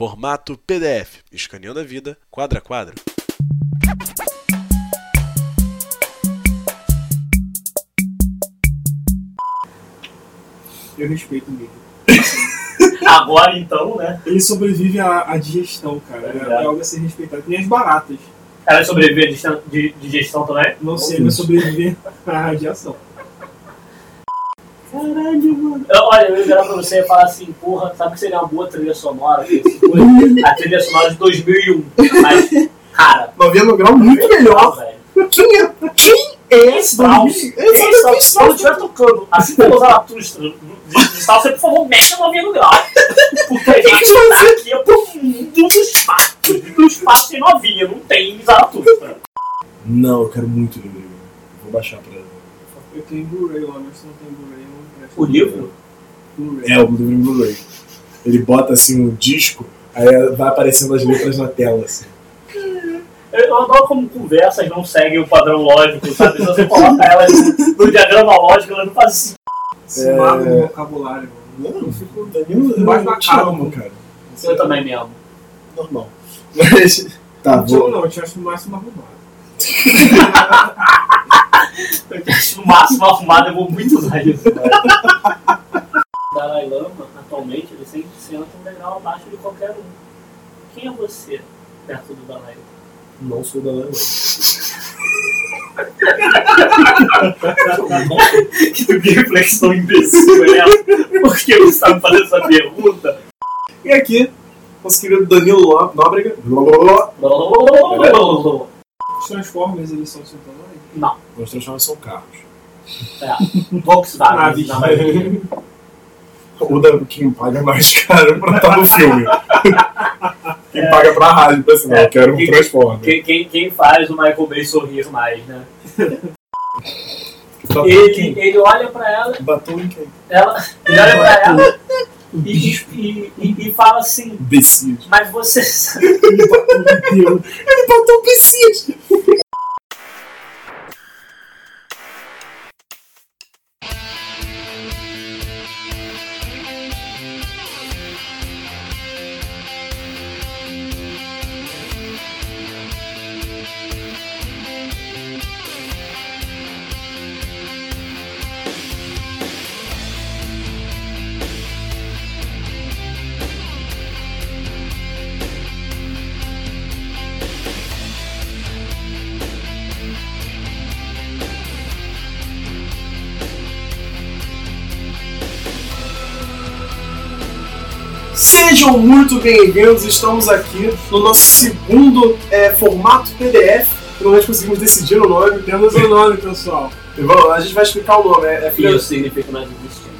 Formato PDF, escaneando a vida, quadro a quadro. Eu respeito o Mickey. Agora então, né? Ele sobrevive à, à digestão, cara. É, é algo a ser respeitado. Que nem as baratas. Ela sobrevive a digestão- de digestão também? Não sei, mas sobreviver à radiação. Caralho, mano. Eu- olha, eu ia virar pra você e falar assim, porra, sabe que seria uma boa trilha sonora? A trilha sonora de 2001. Mas, cara, 90 graus muito melhor. velho. Quem é, quem é esse Strauss. É Quando Strauss. estiver tocando, assim como usar a Tustra de, Strauss, você, por favor, mexa no 90 grau. Porque a gente tá aqui pro mundo do espaço. Do espaço tem novinha, não tem Zaratustra. Não, eu quero muito o livro. Vou baixar pra Eu tenho Blu-ray lá, mas se não tem Blu-ray, eu não. O livro? Blu-ray. É, o livro em Blu-ray. Ele bota assim um disco, aí vai aparecendo as letras na tela, assim. Eu adoro como conversas não seguem o padrão lógico, sabe? Se você coloca elas no, diagrama lógico, elas não fazem Se É. mago no vocabulário, mano. Não, eu fico. Eu da te cara, amo, mano. cara. Eu também me amo. Normal. Mas. Tá, Não, vou. não, eu te acho no máximo arrumado. Eu acho no máximo arrumado, eu vou muito usar isso. O Dalai Lama, atualmente, ele sempre senta um degrau abaixo de qualquer um. Quem é você perto do Dalai Lama? Não sou da Lama. que reflexão imbecil é essa? Por que você está me fazendo essa pergunta? E aqui, nosso querido Danilo Nó- Nóbrega. Os Transformers, eles são sintomas? Não, Nós transformamos são carros. é. Volkswagen. Naves. O da quem paga mais caro pra estar no filme. Quem paga pra rádio, pra assim, É. eu quero um Quem- Transformer. Quem, quem, quem faz o Michael Bay sorrir mais, né? Ele, ele olha pra ela, Batom em quem? ela ele olha pra ela e, e, e, e fala assim, Imbecil. mas você sabe. Ele botou Bessias. Sejam muito bem-vindos, estamos aqui no nosso segundo é, formato PDF. Finalmente conseguimos decidir o nome. Temos o nome, pessoal. E vamos- A gente vai explicar o nome, é, é filho- Isso significa nós existimos.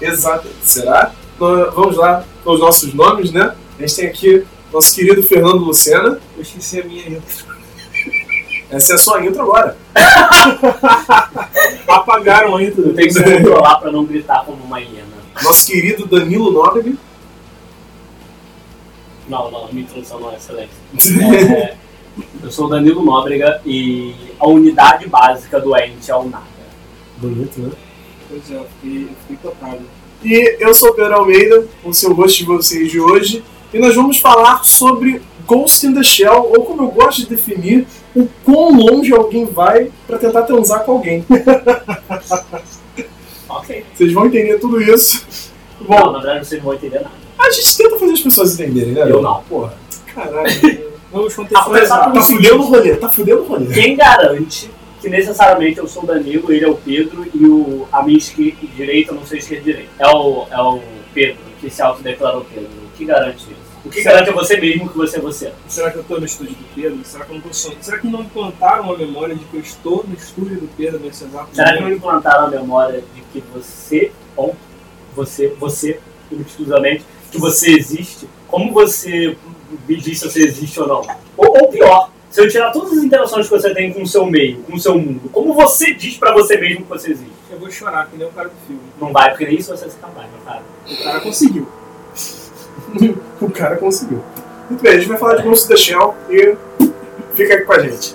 Exato. Será? Então, vamos lá com os nossos nomes, né? A gente tem aqui nosso querido Fernando Lucena. Eu esqueci a minha intro. Essa é a sua intro agora. Apagaram a intro. Eu tenho que me controlar pra não gritar como uma hiena. Nosso querido Danilo Nóbrega. Não, não, a minha introdução não é excelente. É, eu sou o Danilo Nóbrega e a unidade básica do ente é o nada. Bonito, né? Pois é, eu fiquei, eu fiquei tocado. E eu sou o Pedro Almeida, o seu host de vocês de hoje. E nós vamos falar sobre Ghost in the Shell, ou como eu gosto de definir, o quão longe alguém vai pra tentar transar com alguém. Ok. Vocês vão entender tudo isso. Não, Bom, na verdade vocês não vão entender nada. A gente tenta fazer as pessoas entenderem, né? Eu não. Porra, caralho. Vamos Ah, contextualizar. tá fudendo o rolê, tá fudendo o rolê. Quem garante que necessariamente eu sou o Danilo, ele é o Pedro e o, a minha esquerda e direita, não sei esquerda e direita. É o, é o Pedro, que se autodeclarou Pedro. O que garante isso? O que garante é você mesmo que você é você? Será que eu estou no estúdio do Pedro? Será que eu não tô sonhando? Será que não implantaram a memória de que eu estou no estúdio do Pedro nesse exato Será que não momento? implantaram a memória de que você, ou você, você, exclusivamente, que você existe? Como você me diz se você existe ou não? Ou, ou pior, se eu tirar todas as interações que você tem com o seu meio, com o seu mundo, como você diz pra você mesmo que você existe? Eu vou chorar, que nem o cara do filme. Não vai, porque nem isso você é capaz, meu cara. O cara conseguiu. O cara conseguiu. Muito bem, a gente vai falar de Ghost in the Shell e fica aqui com a gente.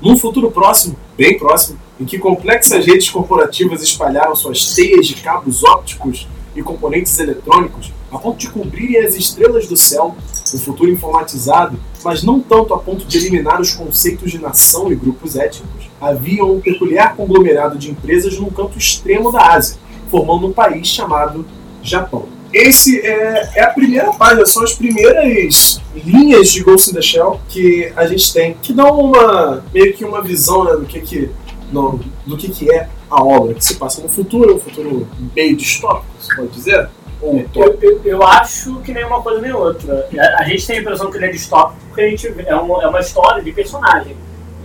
Num futuro próximo, bem próximo, em que complexas redes corporativas espalharam suas teias de cabos ópticos e componentes eletrônicos a ponto de cobrirem as estrelas do céu, um futuro informatizado, mas não tanto a ponto de eliminar os conceitos de nação e grupos étnicos, havia um peculiar conglomerado de empresas num canto extremo da Ásia, formando um país chamado Japão. Esse é, é a primeira página, são as primeiras linhas de Ghost in the Shell que a gente tem, que dão uma meio que uma visão né, do que que no, do que, que é a obra, que se passa no futuro, um futuro meio distópico, se pode dizer? Ou Eu, eu, eu acho que nem uma coisa nem outra. A, a gente tem a impressão que ele é distópico porque a gente é uma, é uma história de personagem.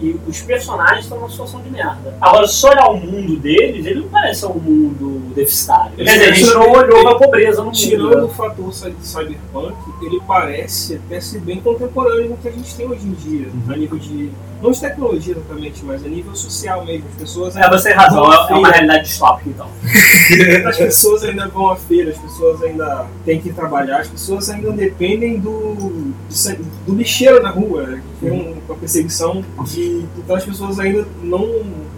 E os personagens estão numa situação de merda. Agora, se olhar o mundo deles, ele não parece ser um mundo deficitário. Quer dizer, a gente não olhou a pobreza no mundo. Tirando né? o fator cy- cyberpunk, ele parece até ser bem contemporâneo com o que a gente tem hoje em dia, a nível de. não de tecnologia exatamente, mas a nível social mesmo. As pessoas É, você tem razão, é é uma realidade distópica, então. As pessoas ainda vão à feira, as pessoas ainda têm que trabalhar, as pessoas ainda dependem do, do, do lixeiro na rua, né? que tem um- uma perseguição de. Então as pessoas ainda não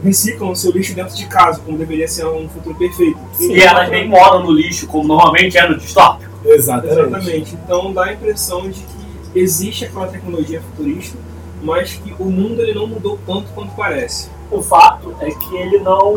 reciclam o seu lixo dentro de casa, como deveria ser um futuro perfeito. E elas nem moram no lixo, como normalmente é no distópico. Exatamente. Exatamente. Então dá a impressão de que existe aquela tecnologia futurista, mas que o mundo ele não mudou tanto quanto parece. O fato é que ele não.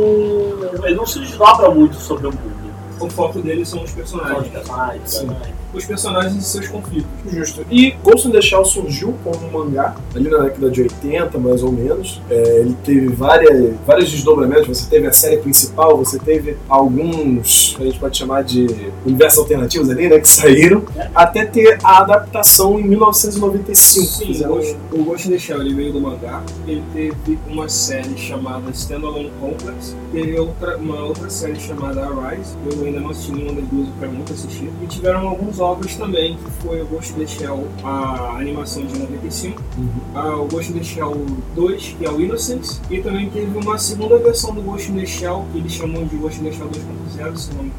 ele não se desdobra muito sobre o mundo. O foco deles são os São os personagens. Os personagens e seus conflitos. Justo. E Ghost in the Shell surgiu como um mangá, ali na década de 80, mais ou menos. É, ele teve várias, vários desdobramentos. Você teve a série principal, você teve alguns, a gente pode chamar de universos alternativos ali, né, que saíram, até ter a adaptação em 1995. Sim, o o Ghost in the Shell ele veio do mangá. Ele teve uma série chamada Standalone Complex. Teve outra, uma outra série chamada Arise. Eu ainda não assisti nenhuma das duas, eu quero muito assistir. E tiveram alguns ovos também, que foi o Ghost in the Shell, a animação de 95. Uhum. o Ghost in the Shell 2, que é o Innocence. E também teve uma segunda versão do Ghost in the Shell, que eles chamam de Ghost in the Shell 2.0, se não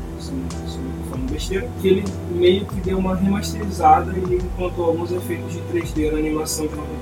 falando besteira. Que ele meio que deu uma remasterizada e implantou alguns efeitos de 3D na animação de 95.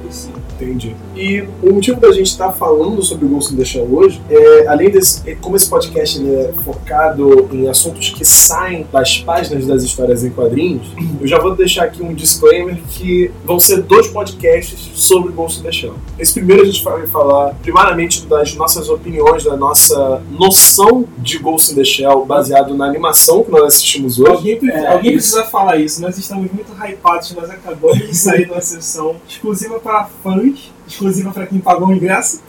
Entendi. E o motivo da gente estar falando sobre o Ghost in the Shell hoje é, além desse, é, como esse podcast é focado em assuntos que saem das páginas das histórias em quadrinhos, eu já vou deixar aqui um disclaimer que vão ser dois podcasts sobre Ghost in the Shell. Esse primeiro a gente vai falar primariamente das nossas opiniões, da nossa noção de Ghost in the Shell baseado na animação que nós assistimos hoje. Alguém, pre- É, alguém precisa falar isso. Nós estamos muito hypados, nós acabamos de sair de uma sessão exclusiva para fãs, exclusiva para quem pagou o ingresso.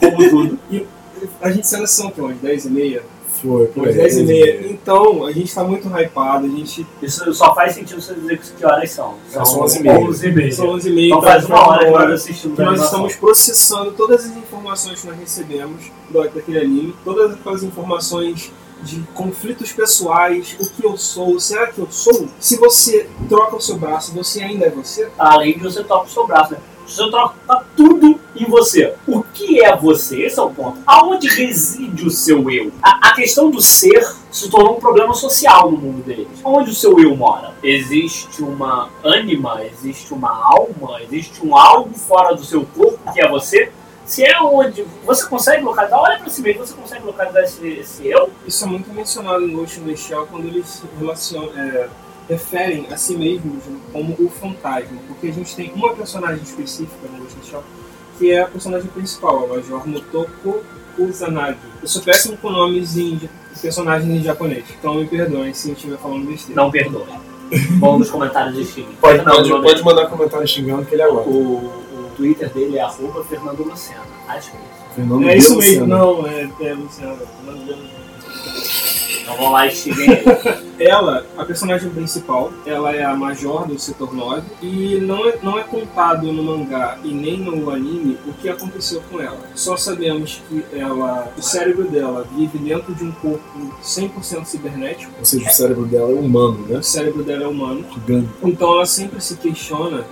Como tudo. A gente saiu na sessão aqui, umas 10 e meia. Foi, Umas aí, 10 e meia. Então, a gente está muito hypado, a gente Isso só faz sentido você dizer que que horas são. É, são 11 e meia. 11 e meia. São 11 e meia, Então tá faz uma hora que nós assistimos que nós estamos processando todas as informações que nós recebemos do, daquele anime, todas aquelas informações de conflitos pessoais, o que eu sou, será que eu sou? Se você troca o seu braço, você ainda é você? Além de você tocar o seu braço, né? Você troca tudo em você. O que é você? Esse é o ponto. Aonde reside o seu eu? A, a questão do ser se tornou um problema social no mundo deles. Onde o seu eu mora? Existe uma ânima? Existe uma alma? Existe um algo fora do seu corpo que é você? Se é onde você consegue localizar, olha pra si mesmo, você consegue localizar esse, esse eu? Isso é muito mencionado in the Shell quando eles se relacionam, é, referem a si mesmos como o fantasma, porque a gente tem uma personagem específica no Ghost in the Shell que é a personagem principal, a Major Motoko Kusanagi. Eu sou péssimo com nomes em personagens em japonês, então me perdoem se eu estiver falando besteira. Não perdoe. Vão nos comentários de Steam. Pode, Não, pode, pode mandar comentário xingando que ele é agora. O, o Twitter dele é arroba Fernando Lucena. Acho que é isso. Fernando É isso mesmo, não, é, é Luciano. Então vamos lá e ele. Ela, a personagem principal, ela é a Major do Setor 9 e não é, não é contado no mangá e nem no anime o que aconteceu com ela. Só sabemos que ela, o cérebro dela vive dentro de um corpo 100% cibernético. Ou seja, o cérebro dela é humano, né? O cérebro dela é humano. Gigante. Então ela sempre se questiona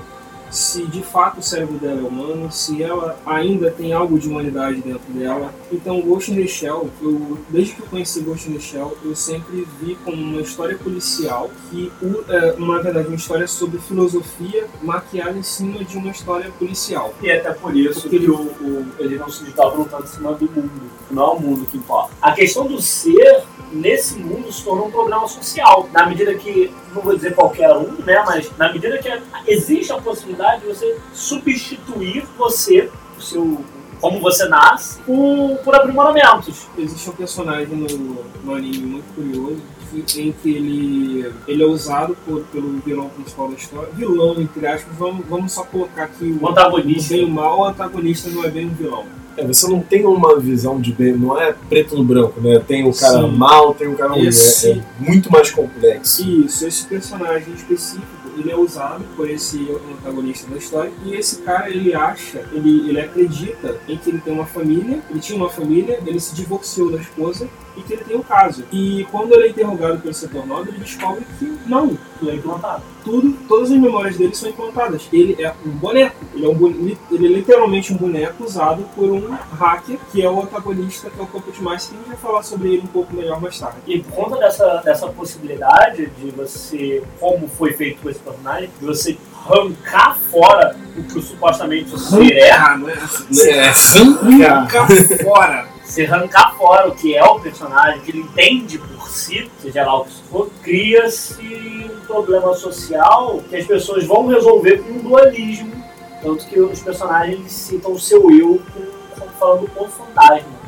se de fato o cérebro dela é humano, se ela ainda tem algo de humanidade dentro dela. Então, Ghost in the Shell, eu, desde que eu conheci Ghost in the Shell, eu sempre vi como uma história policial que, é, na verdade, uma história sobre filosofia maquiada em cima de uma história policial. E até por isso que o, o, ele não se estavam tanto em cima do mundo. Não é o mundo que importa. A questão do ser nesse mundo se tornou um programa social. Na medida que, não vou dizer qualquer um, né? Mas na medida que existe a possibilidade de você substituir você, o seu, como você nasce, por, por aprimoramentos. Existe um personagem no, no anime muito curioso em que ele, ele é usado por, pelo vilão principal da história. Vilão, entre aspas, vamos, vamos só colocar aqui o, O o antagonista. bem e o mal. O antagonista não é bem um vilão. É, você não tem uma visão de bem, não é preto no branco, né? Tem o cara Sim. mal, tem o cara ruim. É, é muito mais complexo. Isso, esse personagem específico, ele é usado por esse antagonista da história e esse cara, ele acha, ele, ele acredita em que ele tem uma família, ele tinha uma família, ele se divorciou da esposa e que ele tem um caso. E quando ele é interrogado pelo setor nobre, ele descobre que não, Tudo é implantado. tudo, todas as memórias dele são implantadas. Ele é um boneco, ele é, um ele é literalmente um boneco usado por um hacker, que é o antagonista, que é o Puppet Master, que a gente vai falar sobre ele um pouco melhor mais tarde. E por conta dessa, dessa possibilidade de você, como foi feito com esse personagem, de você arrancar fora o que supostamente o ser é, Ah, não é assim. É, arranca. Arranca fora. se arrancar fora o que é o personagem, que ele entende por si, seja lá o que isso for, cria-se um problema social que as pessoas vão resolver com um dualismo. Tanto que os personagens citam o seu eu com- como falando com fantasma.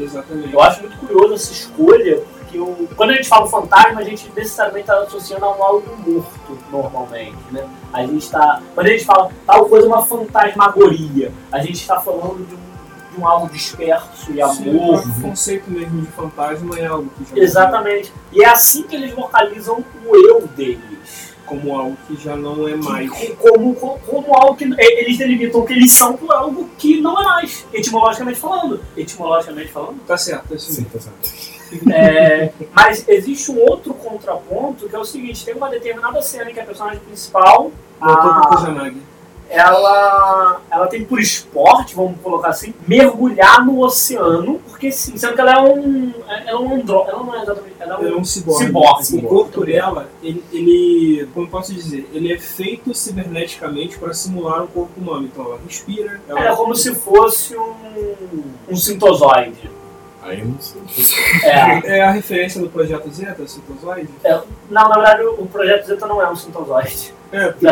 Exatamente. Eu acho muito curioso essa escolha, porque o- quando a gente fala fantasma, a gente necessariamente está associando a um algo morto, normalmente, né? A gente está... Quando a gente fala tal coisa, uma fantasmagoria, a gente está falando de um, de um algo disperso e amor. o conceito mesmo de fantasma é algo que já Exatamente. E é assim que eles localizam o eu deles. como algo que já não é mais. Como, como, como algo que eles delimitam o que eles são por algo que não é mais, etimologicamente falando. Etimologicamente falando. Tá certo, é assim. Sim, tá certo. É, mas existe um outro contraponto que é o seguinte: tem uma determinada cena em que a personagem principal a- ela, ela tem por esporte, vamos colocar assim, mergulhar no oceano, porque sim, sendo que ela é um. Ela é um andro, ela não é exatamente. Ela é Ela é um um ciborgue. ciborgue. O corpo dela, ele, ele- como eu posso dizer, ele é feito ciberneticamente para simular um corpo humano. Então ela respira, ela Ela é como se fosse um, um sintozoide. Aí eu não sei. É. É a referência do projeto Zeta, o Sintozoide? Não, na verdade, o projeto Zeta não é um sintozoide. É, que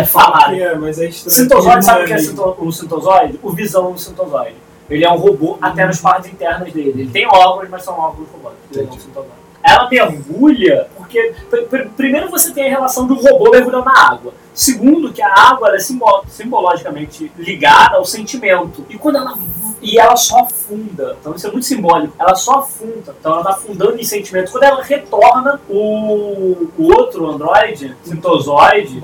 é, mas é estranho. Sintozoide, sabe o que é sinto- um sintozoide? O Visão é um sintozoide. Ele é um robô até nas partes internas dele. Ele tem órgãos, mas são órgãos robóticos. Ele é um sintozoide. Ela mergulha, porque pr- pr- primeiro você tem a relação do robô mergulhando na água. Segundo, que a água é simbo- simbologicamente ligada ao sentimento. E quando ela e ela só afunda. Então isso é muito simbólico. Ela só afunda. Então ela tá afundando em sentimento. Quando ela retorna, o, o outro androide, sintozoide,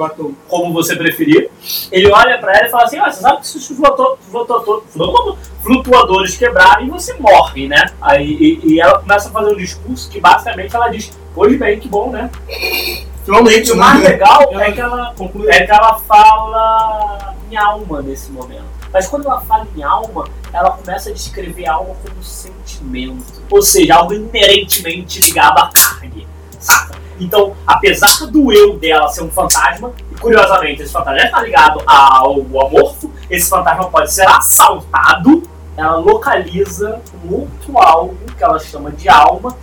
como você preferir, ele olha pra ela e fala assim: ah, você sabe que se os flutuador- flutuador- flu- flutuadores quebrarem, você morre, né? Aí e, e ela começa a fazer um discurso que basicamente ela diz: Pois bem, que bom, né? E Finalmente, o mais né? legal é que ela, é que ela fala em alma nesse momento. Mas quando ela fala em alma, ela começa a descrever a alma como sentimento. Ou seja, algo inerentemente ligado à carne. Saca? Então, apesar do eu dela ser um fantasma, e curiosamente esse fantasma está ligado ao amorfo, esse fantasma pode ser assaltado, ela localiza um outro algo que ela chama de alma,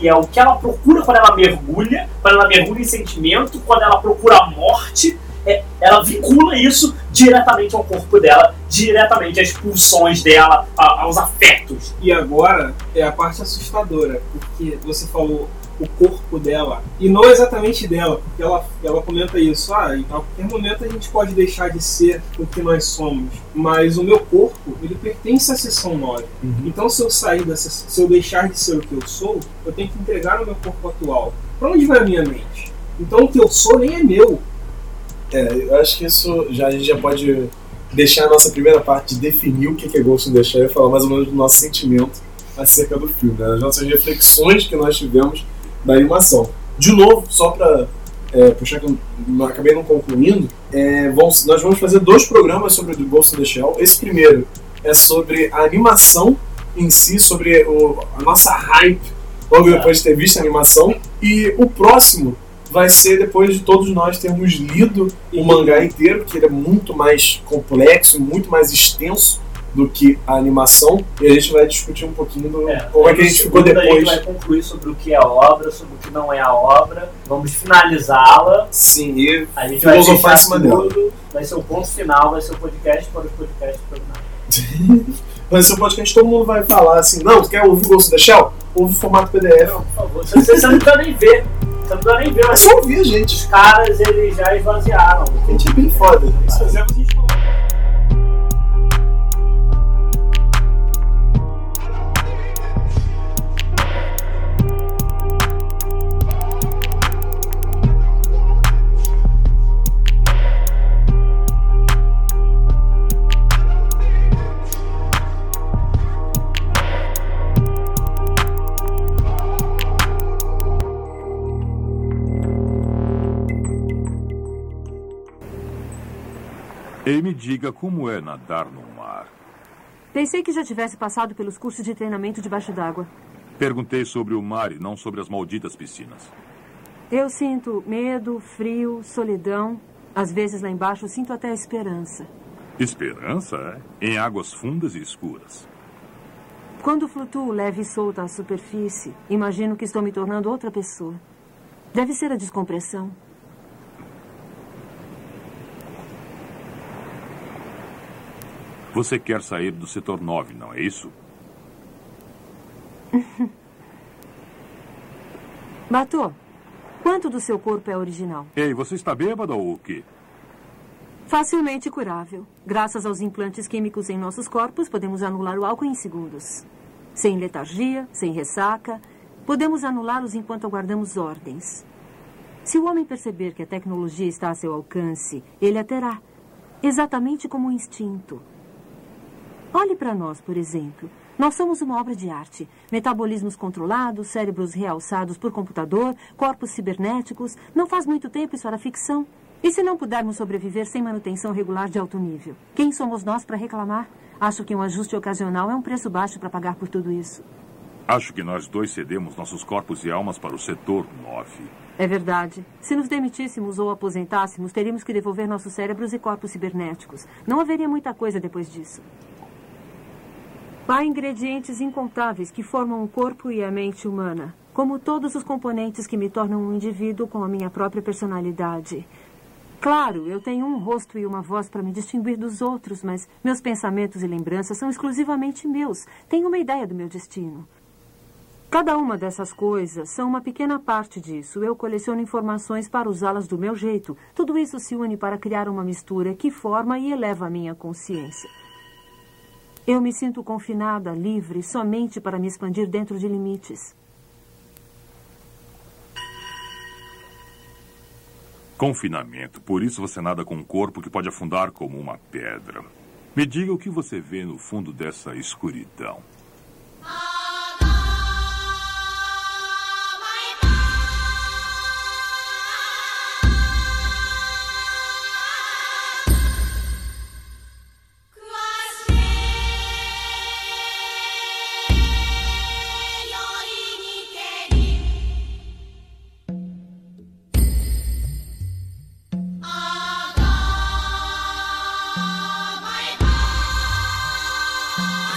que é o que ela procura quando ela mergulha, quando ela mergulha em sentimento, quando ela procura a morte, é, ela vincula isso diretamente ao corpo dela, diretamente às pulsões dela, a- aos afetos. E agora é a parte assustadora, porque você falou o corpo dela, e não exatamente dela, porque ela, ela comenta isso, ah, em qualquer momento a gente pode deixar de ser o que nós somos, mas o meu corpo, ele pertence à seção 9. Uhum. Então se eu sair dessa, se eu deixar de ser o que eu sou, eu tenho que entregar o meu corpo atual. Pra onde vai a minha mente? Então o que eu sou nem é meu. É, eu acho que isso já, a gente já pode deixar a nossa primeira parte de definir o que que é Ghost in the Shell e falar mais ou menos do nosso sentimento acerca do filme, né? as nossas reflexões que nós tivemos da animação. De novo, só pra é, puxar que eu acabei não concluindo, é, vamos, nós vamos fazer dois programas sobre o Ghost in the Shell. Esse primeiro é sobre a animação em si, sobre o, a nossa hype logo depois de ter visto a animação. E o próximo vai ser depois de todos nós termos lido o mangá inteiro, que ele é muito mais complexo, muito mais extenso do que a animação. E a gente vai discutir um pouquinho do, como é que a gente ficou segundo, A gente depois. vai concluir sobre o que é a obra, sobre o que não é a obra. Vamos finalizá-la. Sim, e A gente vai filosofar em cima tudo. Vai ser o ponto final, vai ser o podcast para os podcasts terminados. Vai ser um podcast todo mundo vai falar assim: não, tu quer ouvir o Ghost the Shell? Ouve o formato PDF. Não, por favor. Você, você não precisa nem ver. Você não precisa nem ver. É só ouvir, gente. os caras, eles já esvaziaram. A gente é bem foda. Se fizermos, a E me diga como é nadar no mar. Pensei que já tivesse passado pelos cursos de treinamento debaixo d'água. Perguntei sobre o mar e não sobre as malditas piscinas. Eu sinto medo, frio, solidão. Às vezes lá embaixo sinto até esperança. Esperança, é? Em águas fundas e escuras. Quando flutuo leve e solta à superfície, imagino que estou me tornando outra pessoa. Deve ser a descompressão. Você quer sair do setor 9, não é isso? Batô, quanto do seu corpo é original? Ei, você está bêbado ou o quê? Facilmente curável. Graças aos implantes químicos em nossos corpos, podemos anular o álcool em segundos. Sem letargia, sem ressaca, podemos anulá-los enquanto aguardamos ordens. Se o homem perceber que a tecnologia está a seu alcance, ele a terá. Exatamente como um instinto. Olhe para nós, por exemplo. Nós somos uma obra de arte. Metabolismos controlados, cérebros realçados por computador, corpos cibernéticos. Não faz muito tempo isso era ficção. E se não pudermos sobreviver sem manutenção regular de alto nível? Quem somos nós para reclamar? Acho que um ajuste ocasional é um preço baixo para pagar por tudo isso. Acho que nós dois cedemos nossos corpos e almas para o setor 9. É verdade. Se nos demitíssemos ou aposentássemos, teríamos que devolver nossos cérebros e corpos cibernéticos. Não haveria muita coisa depois disso. Há ingredientes incontáveis que formam o corpo e a mente humana, como todos os componentes que me tornam um indivíduo com a minha própria personalidade. Claro, eu tenho um rosto e uma voz para me distinguir dos outros, mas meus pensamentos e lembranças são exclusivamente meus. Tenho uma ideia do meu destino. Cada uma dessas coisas são uma pequena parte disso. Eu coleciono informações para usá-las do meu jeito. Tudo isso se une para criar uma mistura que forma e eleva a minha consciência. Eu me sinto confinada, livre, somente para me expandir dentro de limites. Confinamento. Por isso você nada com um corpo que pode afundar como uma pedra. Me diga o que você vê no fundo dessa escuridão.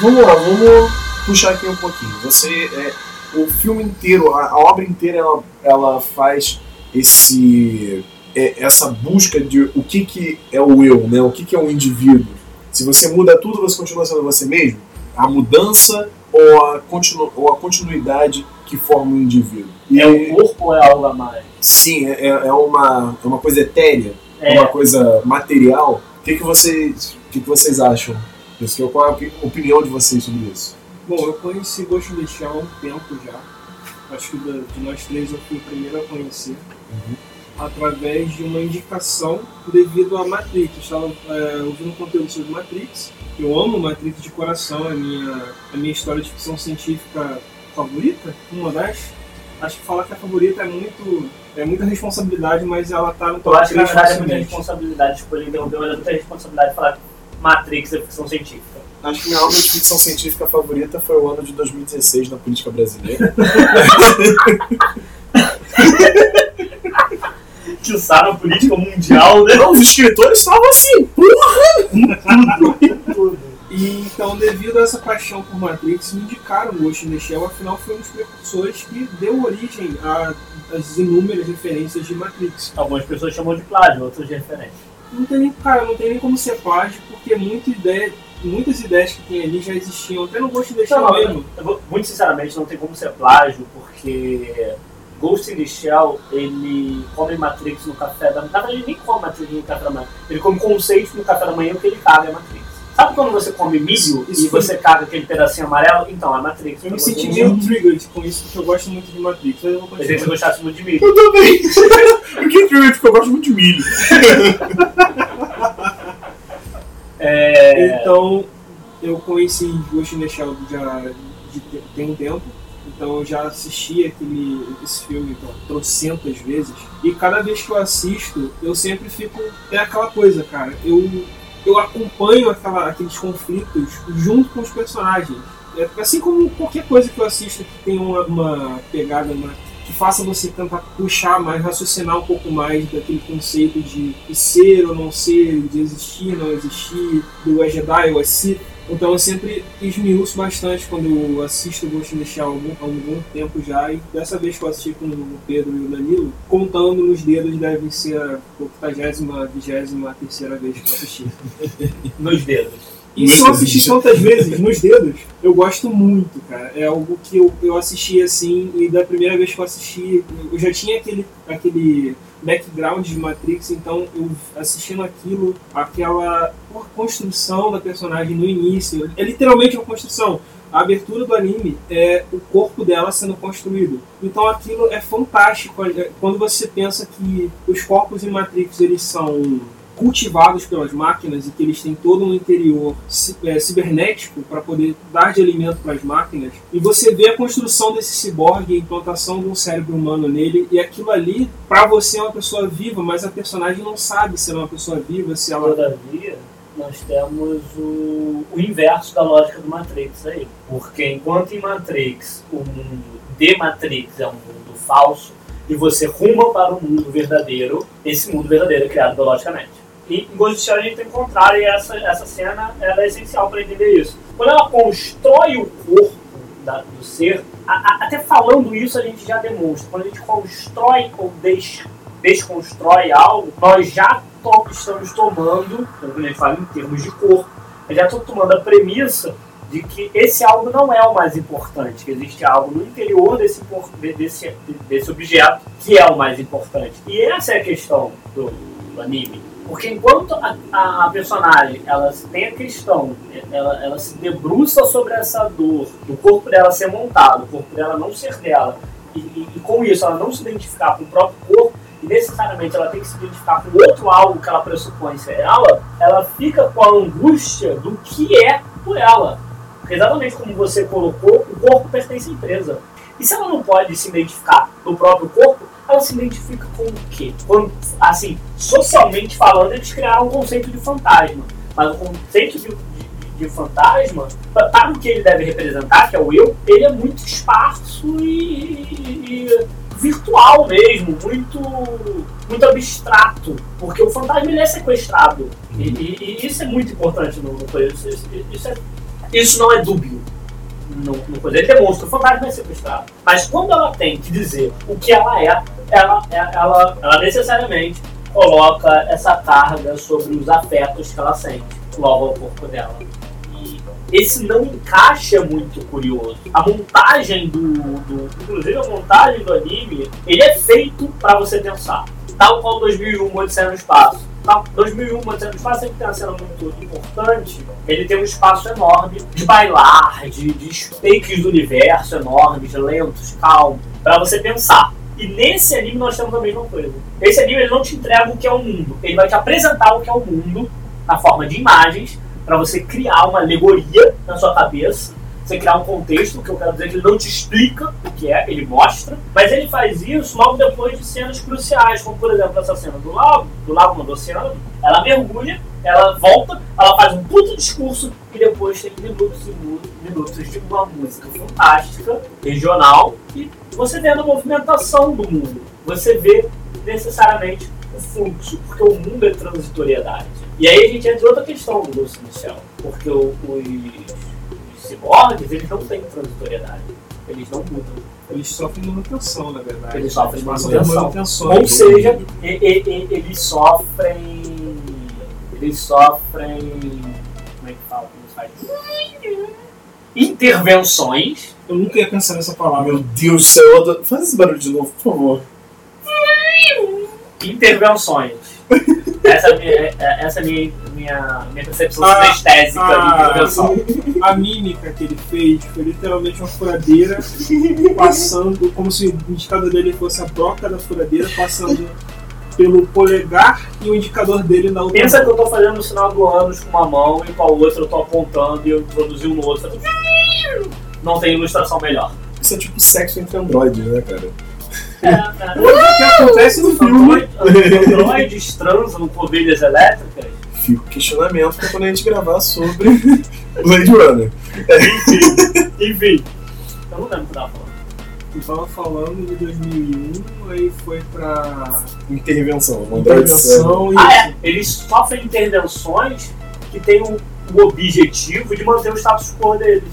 Vamos lá, vamos puxar aqui um pouquinho. Você, é, o filme inteiro, a, a obra inteira, ela, ela faz esse, é, essa busca de o que, que é o eu, né? O que, que é o indivíduo. Se você muda tudo, você continua sendo você mesmo? A mudança ou a, continu, ou a continuidade que forma o indivíduo? E É o corpo ou é algo a mais? Sim, é, é uma, é uma coisa etérea, É. uma coisa material. O que, que, vocês, o que, que vocês acham Qual é a opi- opinião de vocês sobre isso? Bom, eu conheci Ghost in the Shell há um tempo já. Acho que de nós três eu fui o primeiro a conhecer. Através de uma indicação devido a Matrix. Eu estava é, ouvindo conteúdo sobre Matrix. Eu amo Matrix de coração, é a minha, a minha história de ficção científica favorita, uma das. Acho que falar que a favorita é muito. É muita responsabilidade, mas ela tá no Eu top acho que na 3 verdade é muita responsabilidade escolher interromper, mas é muita responsabilidade falar que Matrix é ficção científica. Acho que minha obra de ficção científica favorita foi o ano de 2016 na política brasileira. Que usaram a política mundial, né? Não, os escritores estavam assim, porra! E então, devido a essa paixão por Matrix, me indicaram o Ghost in the Shell, afinal foi um dos precursores que deu origem a- às inúmeras referências de Matrix. Algumas pessoas chamam de plágio, outras de referência. Não tem nem, cara, não tem nem como ser plágio, porque muita ideia, muitas ideias que tem ali já existiam, até no Ghost in the Shell mesmo. vou- muito sinceramente, não tem como ser plágio, porque Ghost in the Shell, ele come Matrix no café da manhã. Na verdade, ele nem come Matrix no café da manhã. Ele come conceito no café da manhã porque ele caga é Matrix. Sabe quando você come milho e você caga aquele pedacinho amarelo? Então, é Matrix. Eu me senti meio triggered com isso, porque eu gosto muito de Matrix, mas eu vou pensei que você gostasse muito de milho. Eu também! Eu que incrível, porque eu gosto muito de milho. É... Então, eu conheci Ghost in the Shell já de, te- tem um tempo. Então eu já assisti aquele, esse filme então, trocentas vezes. E cada vez que eu assisto, eu sempre fico. É aquela coisa, cara. Eu, eu acompanho aquela, aqueles conflitos junto com os personagens. É, assim como qualquer coisa que eu assisto que tem uma, uma pegada, uma, que faça você tentar puxar mais, raciocinar um pouco mais daquele conceito de, ser ou não ser, de existir ou não existir, do é Jedi ou é Sith. Então eu sempre esmiuço bastante quando eu assisto Ghost in the Shell há algum, algum tempo já. E dessa vez que eu assisti com o Pedro e o Danilo, contando nos dedos deve ser a 80 vigésima terceira vez que eu assisti. Nos dedos. E se eu assisti tantas vezes nos dedos, eu gosto muito, cara. É algo que eu, eu assisti assim, e da primeira vez que eu assisti, eu já tinha aquele, aquele background de Matrix, então eu assistindo aquilo, aquela construção da personagem no início, é literalmente uma construção. A abertura do anime é o corpo dela sendo construído. Então aquilo é fantástico é, quando você pensa que os corpos em Matrix eles são cultivados pelas máquinas e que eles têm todo um interior é, cibernético para poder dar de alimento para as máquinas. E você vê a construção desse ciborgue, a implantação de um cérebro humano nele, e aquilo ali, para você, é uma pessoa viva, mas a personagem não sabe se ela é uma pessoa viva, se ela. Todavia, nós temos o, o inverso da lógica do Matrix aí. Porque enquanto em Matrix o mundo de Matrix é um mundo falso e você ruma para um mundo verdadeiro, esse mundo verdadeiro é criado biologicamente. E em Ghost a gente tem o contrário e essa, essa cena ela é essencial para entender isso. Quando ela constrói o corpo da- do ser, a- a- até falando isso a gente já demonstra. Quando a gente constrói ou des- desconstrói algo, nós já to- estamos tomando, quando a gente fala em termos de corpo, nós já estamos tomando a premissa de que esse algo não é o mais importante, que existe algo no interior desse, desse, desse objeto que é o mais importante. E essa é a questão do, do anime. Porque enquanto a, a, a personagem ela tem a questão, ela, ela se debruça sobre essa dor, do corpo dela ser montado, o corpo dela não ser dela, e, e- e com isso ela não se identificar com o próprio corpo, e necessariamente ela tem que se identificar com outro algo que ela pressupõe ser ela, ela fica com a angústia do que é por ela. Porque exatamente como você colocou, o corpo pertence à empresa. E se ela não pode se identificar no próprio corpo, ela se identifica com o quê? Quando, assim, socialmente falando, eles criaram um conceito de fantasma. Mas o conceito de, de- de fantasma, pa- para o que ele deve representar, que é o eu, ele é muito esparso e, e virtual mesmo, muito, muito abstrato. Porque o fantasma ele é sequestrado. E, e- e isso é muito importante no, no isso- isso é- isso não é dúbio no coisa. Ele demonstra o fantasma é sequestrado. Mas quando ela tem que dizer o que ela é, ela, ela, ela necessariamente coloca essa carga sobre os afetos que ela sente logo ao corpo dela. E esse não encaixe é muito curioso. A montagem do, do. Inclusive a montagem do anime, ele é feito para você pensar. Tal qual 2001 Odisseia no Espaço. Tal, 2001 Odisseia no Espaço sempre tem uma cena muito importante. Ele tem um espaço enorme de bailar, de, de takes do universo enormes, lentos, calmos, para você pensar. E nesse anime nós temos a mesma coisa. Esse anime ele não te entrega o que é o mundo. Ele vai te apresentar o que é o mundo na forma de imagens, para você criar uma alegoria na sua cabeça você criar um contexto, que eu quero dizer que ele não te explica o que é, ele mostra, mas ele faz isso logo depois de cenas cruciais, como por exemplo essa cena do lago, do lago no oceano, ela mergulha, ela volta, ela faz um puto discurso e depois tem minutos e minutos de uma música fantástica, regional, e você vê a movimentação do mundo. Você vê necessariamente o fluxo, porque o mundo é transitoriedade. E aí a gente entra em outra questão do in the Shell, porque os ciborgues, eles não têm transitoriedade. Eles não mudam. Eles sofrem manutenção, na verdade. Eles sofrem manutenção. por manutenções. Ou seja, e- e- e- eles sofrem. Eles sofrem. Como é que fala? Como faz? Intervenções. Eu nunca ia pensar nessa palavra. Meu Deus do céu, adoro- faz esse barulho de novo, por favor. Intervenções. Essa é- é- essa é a minha, minha, minha percepção Ah, sinestésica de Ah, intervenção. a mímica que ele fez foi literalmente uma furadeira passando, como se o indicador dele fosse a broca da furadeira, passando pelo polegar e o indicador dele na outra Pensa que mão. eu tô fazendo o sinal do ânus com uma mão e com a outra eu tô apontando e eu introduzi um no outro. Não tem ilustração melhor. Isso é tipo sexo entre androides, né, cara? É, é. O que acontece no filme? Android- Androides transam com ovelhas elétricas? Fica o questionamento pra quando a gente gravar sobre Blade Runner. Enfim. Eu não lembro o que tava falando. Tava falando de 2001, aí foi pra Intervenção, um cego. intervenção e Ah, é. Eles sofrem intervenções que têm o, o objetivo de manter o status quo deles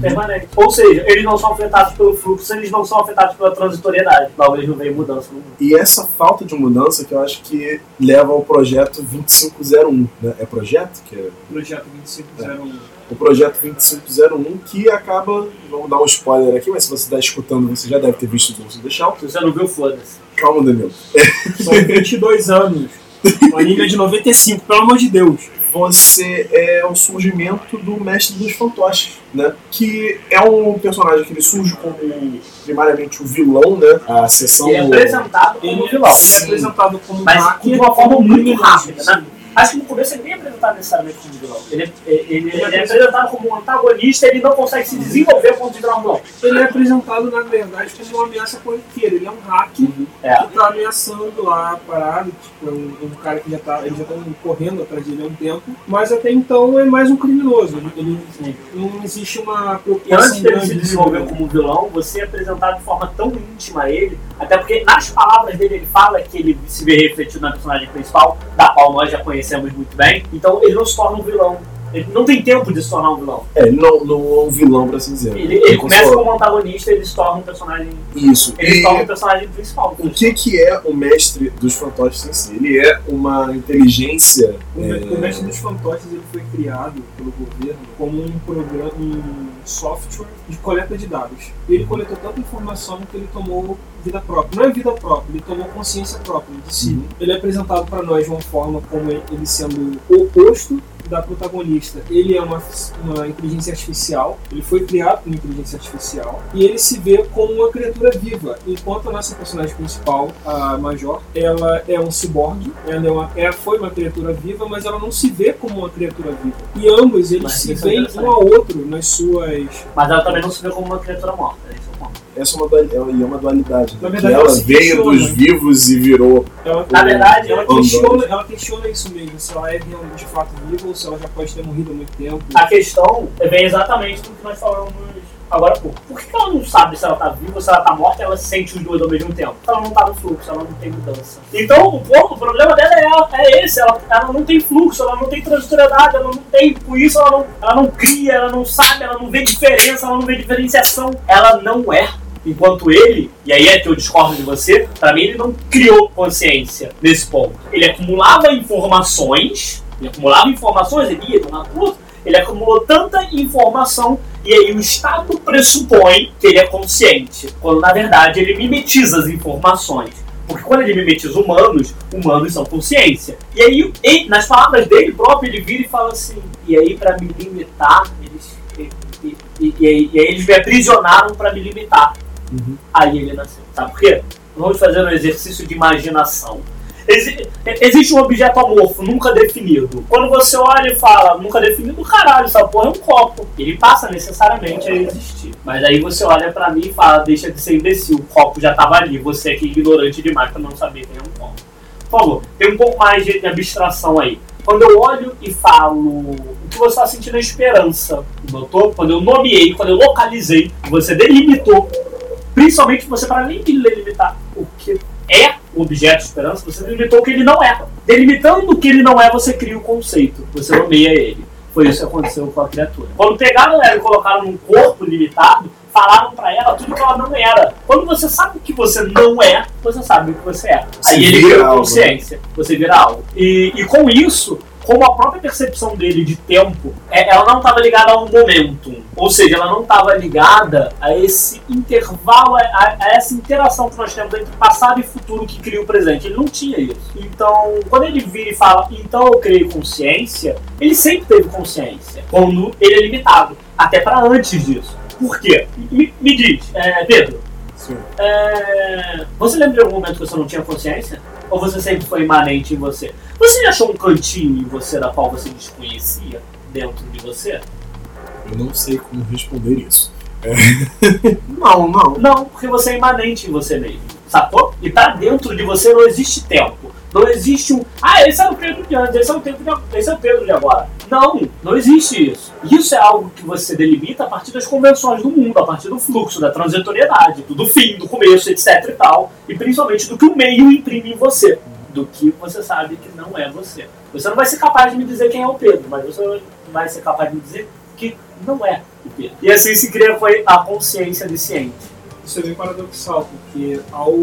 permanente. Ou seja, eles não são afetados pelo fluxo, eles não são afetados pela transitoriedade. Eles não veem mudança no mundo. E essa falta de mudança que eu acho que leva ao projeto 2501, né? É projeto? Que é projeto 2501. o projeto 2501 que acaba, vamos dar um spoiler aqui, mas se você está escutando, você já deve ter visto o Shell. Se você não viu, foda-se. Calma, Danilo. São 22 anos. Uma anime de 95, pelo amor de Deus. Você é o surgimento do Mestre dos Fantoches, né? Que é um personagem que ele surge como primariamente o vilão, né? A sessão... Ele é apresentado como vilão. ele é apresentado como Mas de uma forma muito rápida, né? Acho que no começo ele nem é apresentado necessariamente como vilão. Ele, é- ele, ele é apresentado como um antagonista ele não consegue se desenvolver um vilão. Ele é apresentado, na verdade, como uma ameaça corriqueira. Ele é um hacker É. que tá ameaçando lá a parada. Tipo, é um, um cara que já tá. Eles já estão correndo atrás dele há um tempo. Mas até então é mais um criminoso. Ele, ele- Sim. não existe uma E antes preocupação dele se desenvolver como vilão, você é apresentado de forma tão íntima a ele, até porque nas palavras dele ele fala que ele se vê refletido na personagem principal, qual nós já conhecemos muito bem, então ele não se torna um vilão. Ele não tem tempo de se tornar um vilão. É, ele não, não é um vilão, pra assim dizer. Ele, ele começa só- como antagonista e ele se torna um personagem. Isso. Ele se torna um personagem principal. O que, que é o mestre dos fantoches em si? Ele é uma inteligência. O, é, o Mestre dos Fantoches ele foi criado pelo governo como um programa, um software de coleta de dados. Ele coletou tanta informação que ele tomou vida própria. Não é vida própria, ele tomou consciência própria de si. Uhum. Ele é apresentado para nós de uma forma como ele ele sendo oposto da protagonista. Ele é uma, uma inteligência artificial, ele foi criado como inteligência artificial e ele se vê como uma criatura viva, enquanto a nossa personagem principal, a Major, ela é um ciborgue, ela é uma, é, foi uma criatura viva, mas ela não se vê como uma criatura viva. E ambos eles Mas se isso é veem um ao outro nas suas Mas ela também não se vê como uma criatura morta. É o ponto. Essa é uma, é uma- é dualidade. Né? verdade, que ela ela veio questiona. dos vivos e virou. Ela, Na verdade, ela questiona, ela questiona isso mesmo, se ela é realmente de fato viva ou se ela já pode ter morrido há muito tempo. A questão vem exatamente do que nós falamos agora há pouco. Por que ela não sabe se ela tá viva ou se ela tá morta ela sente os dois ao mesmo tempo? Ela não tá no fluxo, ela não tem mudança. Então, o, ponto, o problema dela é, é esse, ela, ela não tem fluxo, ela não tem transitoriedade, ela não tem, por isso ela não, ela não cria, ela não sabe, ela não vê diferença, ela não vê diferenciação. Ela não é. Enquanto ele, e aí é que eu discordo de você, pra mim ele não criou consciência nesse ponto. Ele acumulava informações, ele acumulava informações, ele ia de um lado outro, ele acumulou tanta informação e aí o Estado pressupõe que ele é consciente, quando na verdade ele mimetiza as informações. Porque quando ele mimetiza humanos, humanos são consciência. E aí, nas palavras dele próprio, ele vira e fala assim: e aí para me limitar, eles, e, e- e- e aí eles me aprisionaram para me limitar. Uhum. Aí ele nasceu. Sabe por quê? Vamos fazer um exercício de imaginação. Exi- existe um objeto amorfo, nunca definido. Quando você olha e fala, nunca definido, caralho, essa porra é um copo. Ele passa necessariamente a existir. Mas aí você olha pra mim e fala, deixa de ser imbecil, o copo já tava ali, você é é ignorante demais pra não saber que é um copo. Por favor, tem um pouco mais de abstração aí. Quando eu olho e falo o que você está sentindo é esperança, notou? Quando eu nomeei, quando eu localizei, você delimitou, principalmente você para nem delimitar o que é o objeto de esperança, você delimitou o que ele não é. Delimitando o que ele não é, você cria o conceito, você nomeia ele. Foi isso que aconteceu com a criatura. Quando pegaram ela e colocaram num corpo limitado, falaram pra ela tudo que ela não era. Quando você sabe o que você não é, você sabe o que você é. Aí ele vira algo, consciência, você vira algo. E, e com isso, como a própria percepção dele de tempo, é- ela não estava ligada a um momentum. Ou seja, ela não estava ligada a esse intervalo, a, a essa interação que nós temos entre passado e futuro que cria o presente. Ele não tinha isso. Então, quando ele vira e fala, então eu criei consciência, ele sempre teve consciência. Quando ele é limitado. Até para antes disso. Por quê? Me, me diz, é, Pedro, Sim. é, você lembra de algum momento que você não tinha consciência? Ou você sempre foi imanente em você? Você achou um cantinho em você da qual você desconhecia dentro de você? Eu não sei como responder isso. É. não, não. Não, porque você é imanente em você mesmo. Sacou? E tá dentro de você não existe tempo. Não existe um. Ah, esse é o Pedro de antes, esse é o Pedro de, esse é o Pedro de agora. Não, não existe isso. Isso é algo que você delimita a partir das convenções do mundo, a partir do fluxo, da transitoriedade, do fim, do começo, etc e tal. E principalmente do que o meio imprime em você. Do que você sabe que não é você. Você não vai ser capaz de me dizer quem é o Pedro, mas você vai ser capaz de me dizer que não é o Pedro. E assim se cria a consciência de ciente. Isso é bem paradoxal, porque ao,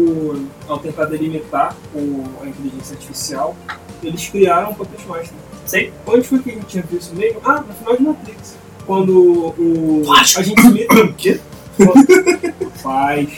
ao tentar delimitar o, a inteligência artificial, eles criaram um Puppet Master. Sim? Onde foi que a gente tinha visto isso mesmo? Ah, no final de Matrix. Quando o. A gente Smith O quê? faz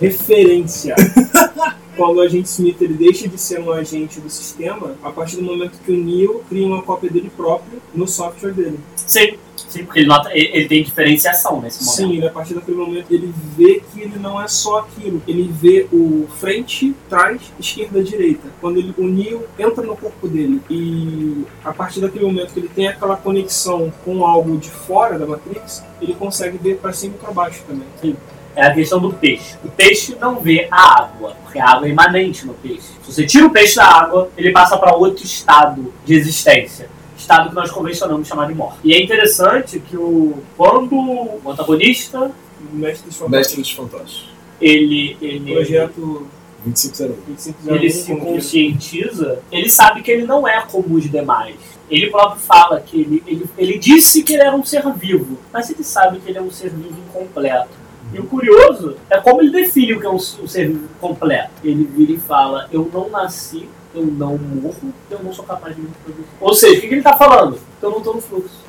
referência. Quando o agente Smith ele deixa de ser um agente do sistema, a partir do momento que o Neo cria uma cópia dele próprio no software dele. Sim, sim, porque ele, nota, ele, ele tem diferenciação nesse momento. Sim, ele, a partir daquele momento ele vê que ele não é só aquilo. Ele vê o frente, trás, esquerda, direita. Quando ele, o Neo entra no corpo dele e a partir daquele momento que ele tem aquela conexão com algo de fora da Matrix, ele consegue ver para cima e para baixo também. É a questão do peixe. O peixe não vê a água, porque a água é imanente no peixe. Se você tira o peixe da água, ele passa para outro estado de existência. Estado que nós convencionamos chamar de morte. E é interessante que o, quando o antagonista, O mestre dos Mestre dos Fantasmas. ele, ele, projeto 2501. 2501, ele se conscientiza, ele sabe que ele não é como os demais. Ele próprio fala que ele, ele, ele disse que ele era um ser vivo, mas ele sabe que ele é um ser vivo incompleto. E o curioso é como ele define o que é um, um ser vivo completo. Ele vira e fala: Eu não nasci, eu não morro, eu não sou capaz de me reproduzir. Ou seja, o que, que ele está falando? Eu não estou no fluxo.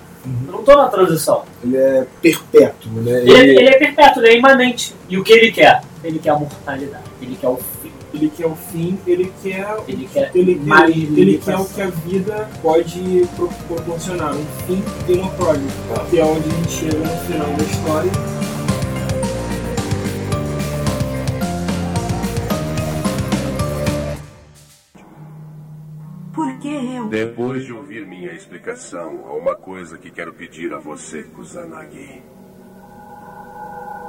Eu não estou na transição. Ele é perpétuo, né? Ele, ele é perpétuo, ele é imanente. E o que ele quer? Ele quer a mortalidade. Ele quer o fim. Ele quer o fim, ele quer Ele quer ele quer, ele quer o que a vida pode pro- proporcionar, um fim e uma prole, que é onde a gente chega no final da história. Que eu? Depois de ouvir minha explicação, há uma coisa que quero pedir a você, Kusanagi.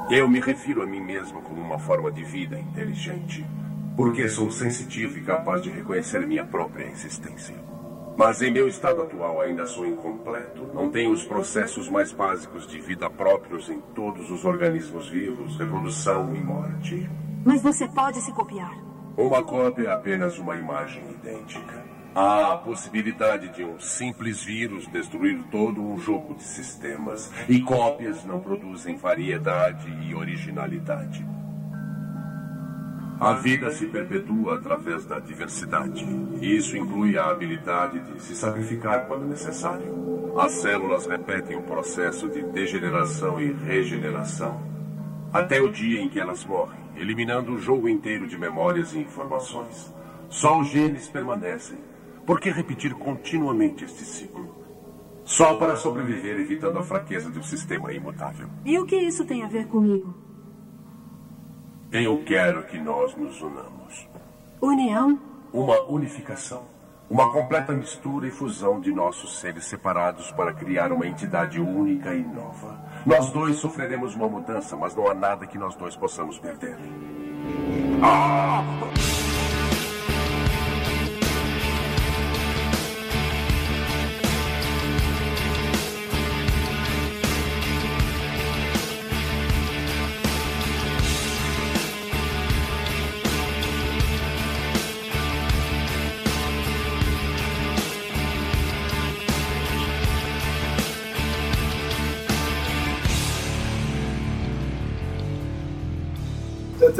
Eu me refiro a mim mesmo como uma forma de vida inteligente, porque sou sensitivo e capaz de reconhecer minha própria existência. Mas em meu estado atual ainda sou incompleto. Não tenho os processos mais básicos de vida próprios em todos os organismos vivos, reprodução e morte. Mas você pode se copiar. Uma cópia é apenas uma imagem idêntica. Há a possibilidade de um simples vírus destruir todo um jogo de sistemas, e cópias não produzem variedade e originalidade. A vida se perpetua através da diversidade, isso inclui a habilidade de se sacrificar quando necessário. As células repetem o processo de degeneração e regeneração, até o dia em que elas morrem, eliminando o jogo inteiro de memórias e informações. Só os genes permanecem. Por que repetir continuamente este ciclo? Só para sobreviver evitando a fraqueza de um sistema imutável. E o que isso tem a ver comigo? Eu quero que nós nos unamos. União? Uma unificação. Uma completa mistura e fusão de nossos seres separados para criar uma entidade única e nova. Nós dois sofreremos uma mudança, mas não há nada que nós dois possamos perder. Ah!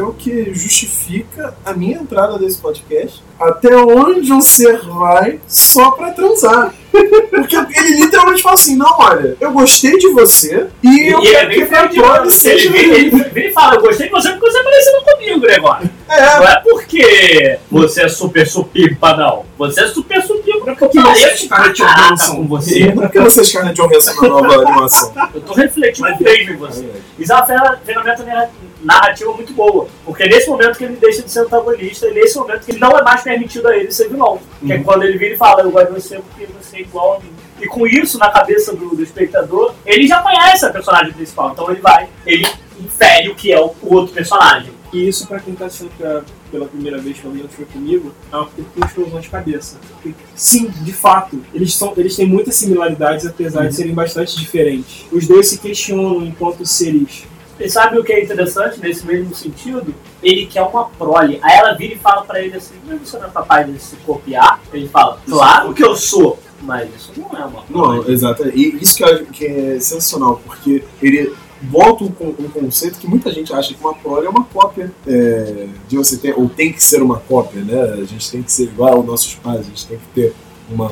O que justifica a minha entrada nesse podcast. Até onde um ser vai só pra transar. Porque ele literalmente fala assim: não, olha, eu gostei de você e, eu E quero ele que vem a prole seja. ele, ele, ele fala, eu gostei de você porque você é parecido comigo, Gregório. É, Não é porque você é super supimpa, não. Você é super supimpa porque eu que você é pareço pra Scarlett Johansson. com você. Por que você é Scarlett Johansson na nova animação? Eu tô refletindo mesmo em você. Isso é uma fer- ferramenta narra- narrativa muito boa. Porque é nesse momento que ele deixa de ser antagonista, é nesse momento que não é mais permitido a ele ser vilão. Que é quando ele vira e fala, eu gosto de você porque você é igual a mim. E com isso na cabeça do, do espectador, ele já conhece a personagem principal. Então ele vai, ele infere o que é o, o outro personagem. E isso, pra quem tá assistindo pela, pela primeira vez, pelo menos foi comigo, é uma pequena explosão de cabeça. Porque, sim, de fato, eles, são, eles têm muitas similaridades, apesar de serem bastante diferentes. Os dois se questionam enquanto seres. E sabe o que é interessante nesse mesmo sentido? Ele quer uma prole. Aí ela vira e fala pra ele assim: Mas você não é capaz de se copiar? Ele fala: Claro que eu sou, mas isso não é uma prole. Não, exato. E isso que, que é sensacional, porque ele bota um, con- um conceito que muita gente acha que uma prole é uma cópia é, de você ter, ou tem que ser uma cópia, né? A gente tem que ser igual aos nossos pais, a gente tem que ter uma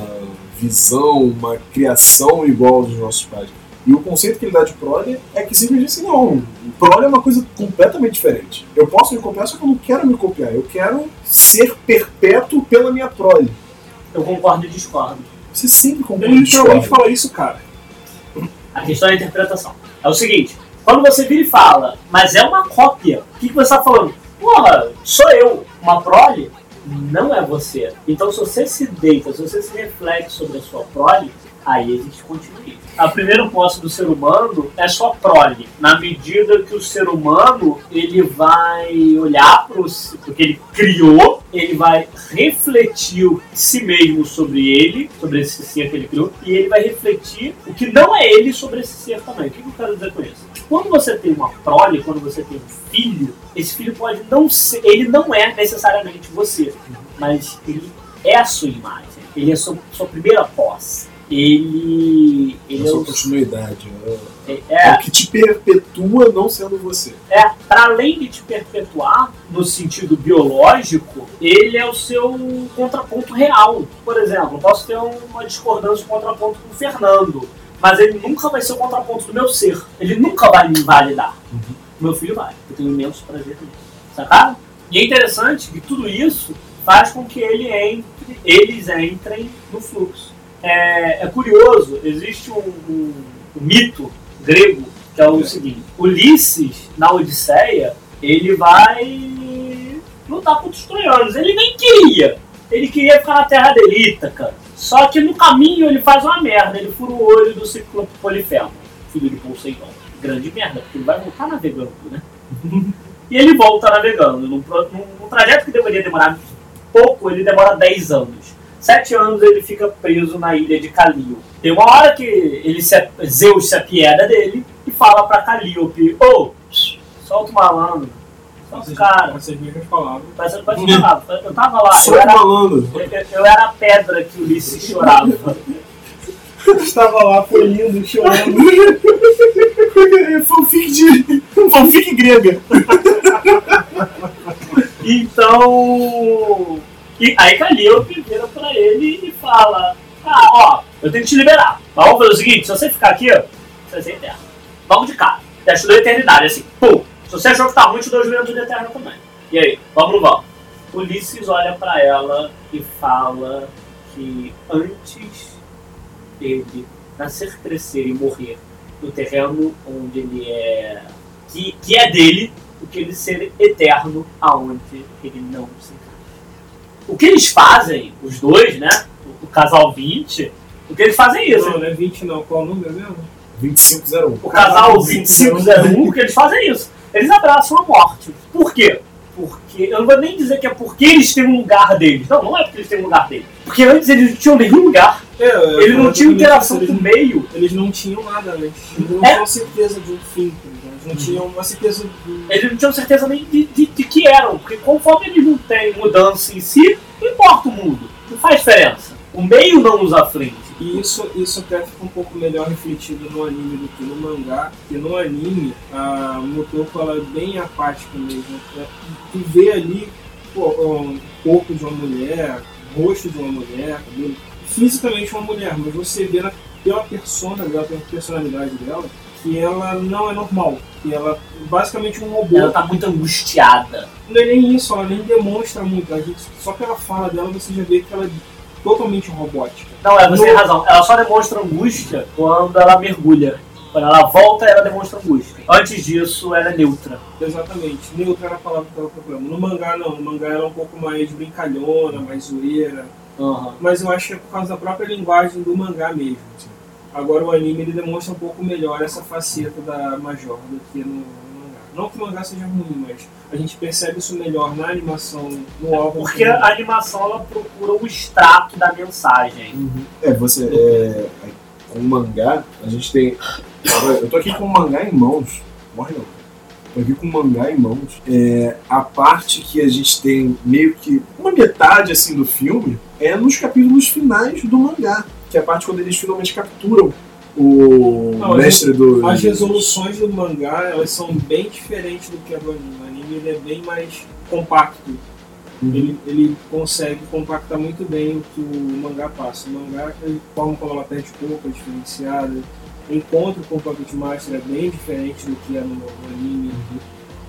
visão, uma criação igual aos nossos pais. E o conceito que ele dá de prole é que simplesmente assim, não, prole é uma coisa completamente diferente. Eu posso me copiar, só que eu não quero me copiar, eu quero ser perpétuo pela minha prole. Eu concordo e discordo. Você sempre concorda e literalmente discorda. fala isso, cara. A questão é a interpretação. É o seguinte: quando você vira e fala, mas é uma cópia, o que, que você está falando? Porra, sou eu, uma prole? Não é você. Então, se você se deita, se você se reflete sobre a sua prole, aí existe continuidade. A primeiro posse do ser humano é sua prole, na medida que o ser humano ele vai olhar para o que ele criou, ele vai refletir si mesmo sobre ele, sobre esse ser que ele criou, e ele vai refletir o que não é ele sobre esse ser também. O que eu quero dizer com isso? Quando você tem uma prole, quando você tem um filho, esse filho pode não ser, ele não é necessariamente você, mas ele é a sua imagem, ele é a sua, sua primeira posse. Ele, ele É o, continuidade. É, é, é o que te perpetua não sendo você. É, para além de te perpetuar no sentido biológico, ele é o seu contraponto real. Por exemplo, eu posso ter uma discordância, um contraponto com o Fernando, mas ele nunca vai ser o contraponto do meu ser. Ele nunca vai me invalidar. Meu filho vai. Eu tenho imenso prazer nisso. Sacaram? E é interessante que tudo isso faz com que ele entre, eles entrem no fluxo. É, é curioso, existe um, um- um mito grego que é o É. seguinte: Ulisses, na Odisseia, ele vai lutar contra os troianos. Ele nem queria. Ele queria ficar na terra dele, Ítaca. Só que no caminho ele faz uma merda. Ele fura o olho do Ciclope Polifemo, filho de Poseidon. Grande merda, porque ele vai voltar navegando, né? e ele volta navegando. Num, num- num trajeto que deveria demorar pouco, ele demora 10 anos. Sete anos ele fica preso na ilha de Calío. Tem uma hora que ele se, Zeus se apieda dele e fala pra Calíope: Ô, solta o malandro, o cara. Com essas mesmas palavras. Mas pode falar, eu tava lá, Só eu era, eu, eu era a pedra que Ulisses chorava. Estava lá, foi lindo, chorando. Fanfic de. fanfic grega. Então. E aí Calíope vira pra ele e fala: Ah, ó, eu tenho que te liberar. Mas vamos fazer o seguinte: se você ficar aqui, ó, você vai ser eterno. Vamos de cara. Já te dou eternidade, assim. Pum. Se você achou que tá ruim, te dou juventude eterna também. E aí, vamos vamos? Ulisses olha pra ela e fala que antes dele nascer, crescer e morrer no terreno onde ele é. que, que é dele, do que ele ser eterno aonde ele não se encaixa. O que eles fazem, os dois, né? O, o casal 20, o que eles fazem é isso. Não, não é 20 não. Qual o número mesmo? 2501. O casal 2501, o que eles fazem é isso. Eles abraçam a morte. Por quê? Porque, eu não vou nem dizer que é porque eles têm um lugar deles. Não, não é porque eles têm um lugar deles. Porque antes eles não tinham nenhum lugar. É, eu- Eles não tinham interação com o meio. Eles não tinham nada antes. Eles não É? tinham certeza de um fim. tá? Eles não tinham uma certeza de... Eles não tinham certeza nem de, de, de que eram. Porque conforme eles não têm mudança em si, não importa o mundo. Não faz diferença. O meio não nos aflige. E isso, isso até fica um pouco melhor refletido no anime do que no mangá, porque no anime a Motoko ela é bem apática mesmo. né? Tu vê ali pô, um corpo de uma mulher, rosto de uma mulher, cabelo, fisicamente uma mulher, mas você vê na, pela persona dela, pela personalidade dela, que ela não é normal. Que ela é basicamente um robô. Ela tá muito angustiada. Não é nem isso, ela nem demonstra muito. A gente, só pela fala dela você já vê que ela é totalmente robótica. Não, é, você No- tem razão. Ela só demonstra angústia quando ela mergulha. Quando ela volta, ela demonstra angústia. Antes disso, ela é neutra. Exatamente. Neutra era a palavra que tava procurando. No mangá não, no mangá ela é um pouco mais brincalhona, mais zoeira. Mas eu acho que é por causa da própria linguagem do mangá mesmo. assim. Agora o anime ele demonstra um pouco melhor essa faceta da Major do que no. Não que o mangá seja ruim, mas a gente percebe isso melhor na animação, no álbum. Porque a animação ela procura o extrato da mensagem. É, você. É, com o mangá, a gente tem. Eu tô aqui com o mangá em mãos. Morre não. Tô aqui com o mangá em mãos. É, a parte que a gente tem meio que uma metade assim do filme é nos capítulos finais do mangá. Que é a parte quando eles finalmente capturam o Não, mestre do. As resoluções do mangá elas são bem diferentes do que a do anime. O anime ele é bem mais compacto. Uhum. Ele, ele consegue compactar muito bem o que o mangá passa. O mangá, a forma como ela perde corpo é diferenciada. O encontro com o Puppet Master é bem diferente do que é no, no anime.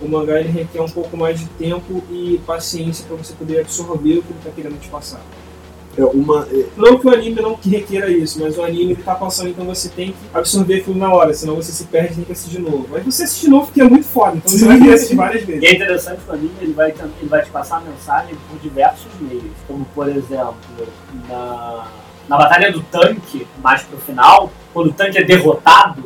O mangá ele requer um pouco mais de tempo e paciência para você poder absorver o que ele está querendo te passar. É uma. é, Não que o anime não requeira isso, mas o anime ele tá passando, então você tem que absorver aquilo na hora, senão você se perde e tem que assistir de novo. Aí você assiste de novo porque é muito foda, então você vai querer assistir várias vezes. E é interessante que o anime ele vai, ele vai te passar a mensagem por diversos meios. Como, por exemplo, na, na batalha do tanque, mais pro final, quando o tanque é derrotado,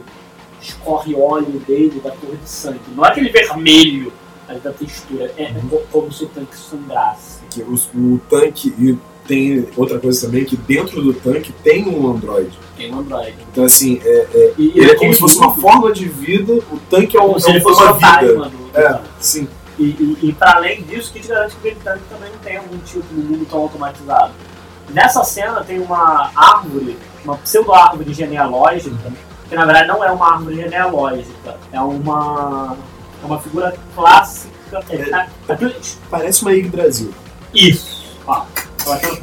escorre óleo dele da cor de sangue. Não é aquele vermelho ali da textura, é como se o tanque sangrasse. que os- o tanque. Tem outra coisa também, que dentro do tanque tem um androide. Tem um Android. Então, assim, é, é, E, ele é como se fosse uma forma de vida, o tanque é, um, como se é ele uma fosse o vida. do, É, sim. E, e, e para além disso, que te garante que o tanque também não tem algum tipo de mundo tão automatizado. Nessa cena tem uma árvore, uma pseudo-árvore genealógica, que na verdade não é uma árvore genealógica, é uma, é uma figura clássica. É, é, aquilo- Parece uma Yggdrasil. isso, ó, eu.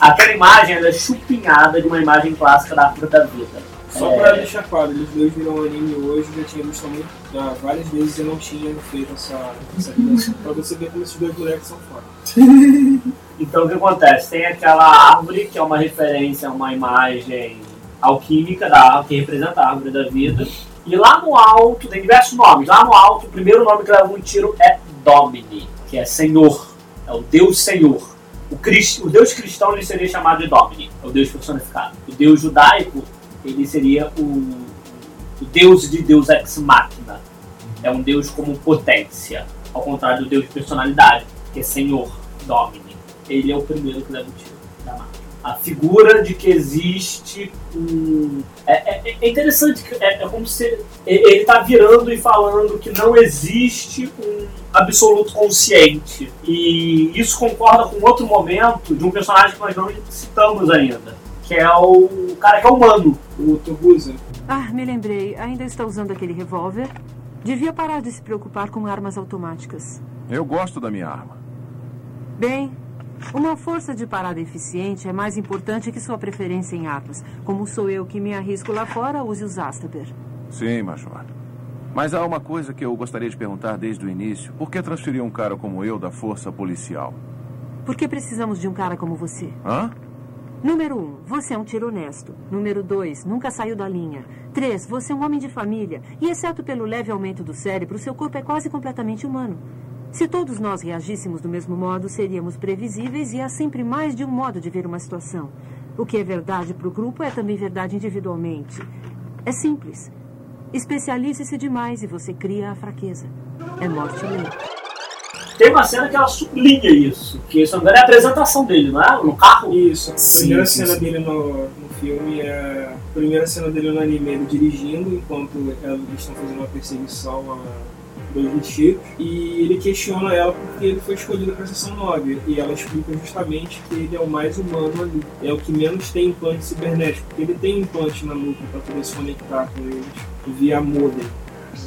Aquela imagem é chupinhada de uma imagem clássica da árvore da vida. Só É. pra deixar claro, eles dois viram anime hoje, já tinha visto muito, já várias vezes e não tinha feito essa, essa pra você ver como esses dois moleques são foda. Então o que acontece? Tem aquela árvore que é uma referência a uma imagem alquímica da árvore, que representa a árvore da vida. E lá no alto, tem diversos nomes. Lá no alto, o primeiro nome que leva um tiro é Domini, que é Senhor. É o Deus Senhor. O, crist... o Deus cristão ele seria chamado de Domini, é o Deus personificado. O Deus judaico ele seria o, o Deus de Deus ex machina. É um Deus como potência, ao contrário do Deus de personalidade, que é Senhor, Domini. Ele é o primeiro que leva o tiro da máquina. A figura de que existe um. É, é- é interessante, que é, é como se ele está virando e falando que não existe um absoluto consciente. E isso concorda com outro momento de um personagem que nós não citamos ainda, que é o cara que é humano. O Togusa, Ah, me lembrei. Ainda está usando aquele revólver? Devia parar de se preocupar com armas automáticas. Eu gosto da minha arma. Bem, uma força de parada eficiente é mais importante que sua preferência em armas. Como sou eu que me arrisco lá fora, use os Astaper. Sim, Major. Mas há uma coisa que eu gostaria de perguntar desde o início. Por que transferir um cara como eu da força policial? Por que precisamos de um cara como você? Hã? Número um, você é um tiro honesto. Número dois, nunca saiu da linha. Três, você é um homem de família. E exceto pelo leve aumento do cérebro, seu corpo é quase completamente humano. Se todos nós reagíssemos do mesmo modo, seríamos previsíveis e há sempre mais de um modo de ver uma situação. O que é verdade para o grupo é também verdade individualmente. É simples. Especialize-se demais e você cria a fraqueza. É morte lenta. Tem uma cena que ela sublinha isso, que se não me engano é a apresentação dele, não é? No carro? Isso, a Sim, primeira sim, cena sim. dele no, no filme é. A primeira cena dele no anime ele dirigindo enquanto eles estão fazendo uma perseguição a dois lixeiros. E ele questiona ela porque ele foi escolhido para a sessão 9. E ela explica justamente que ele é o mais humano ali. É o que menos tem implante cibernético. Porque ele tem implante na nuca para poder se conectar com eles via modem,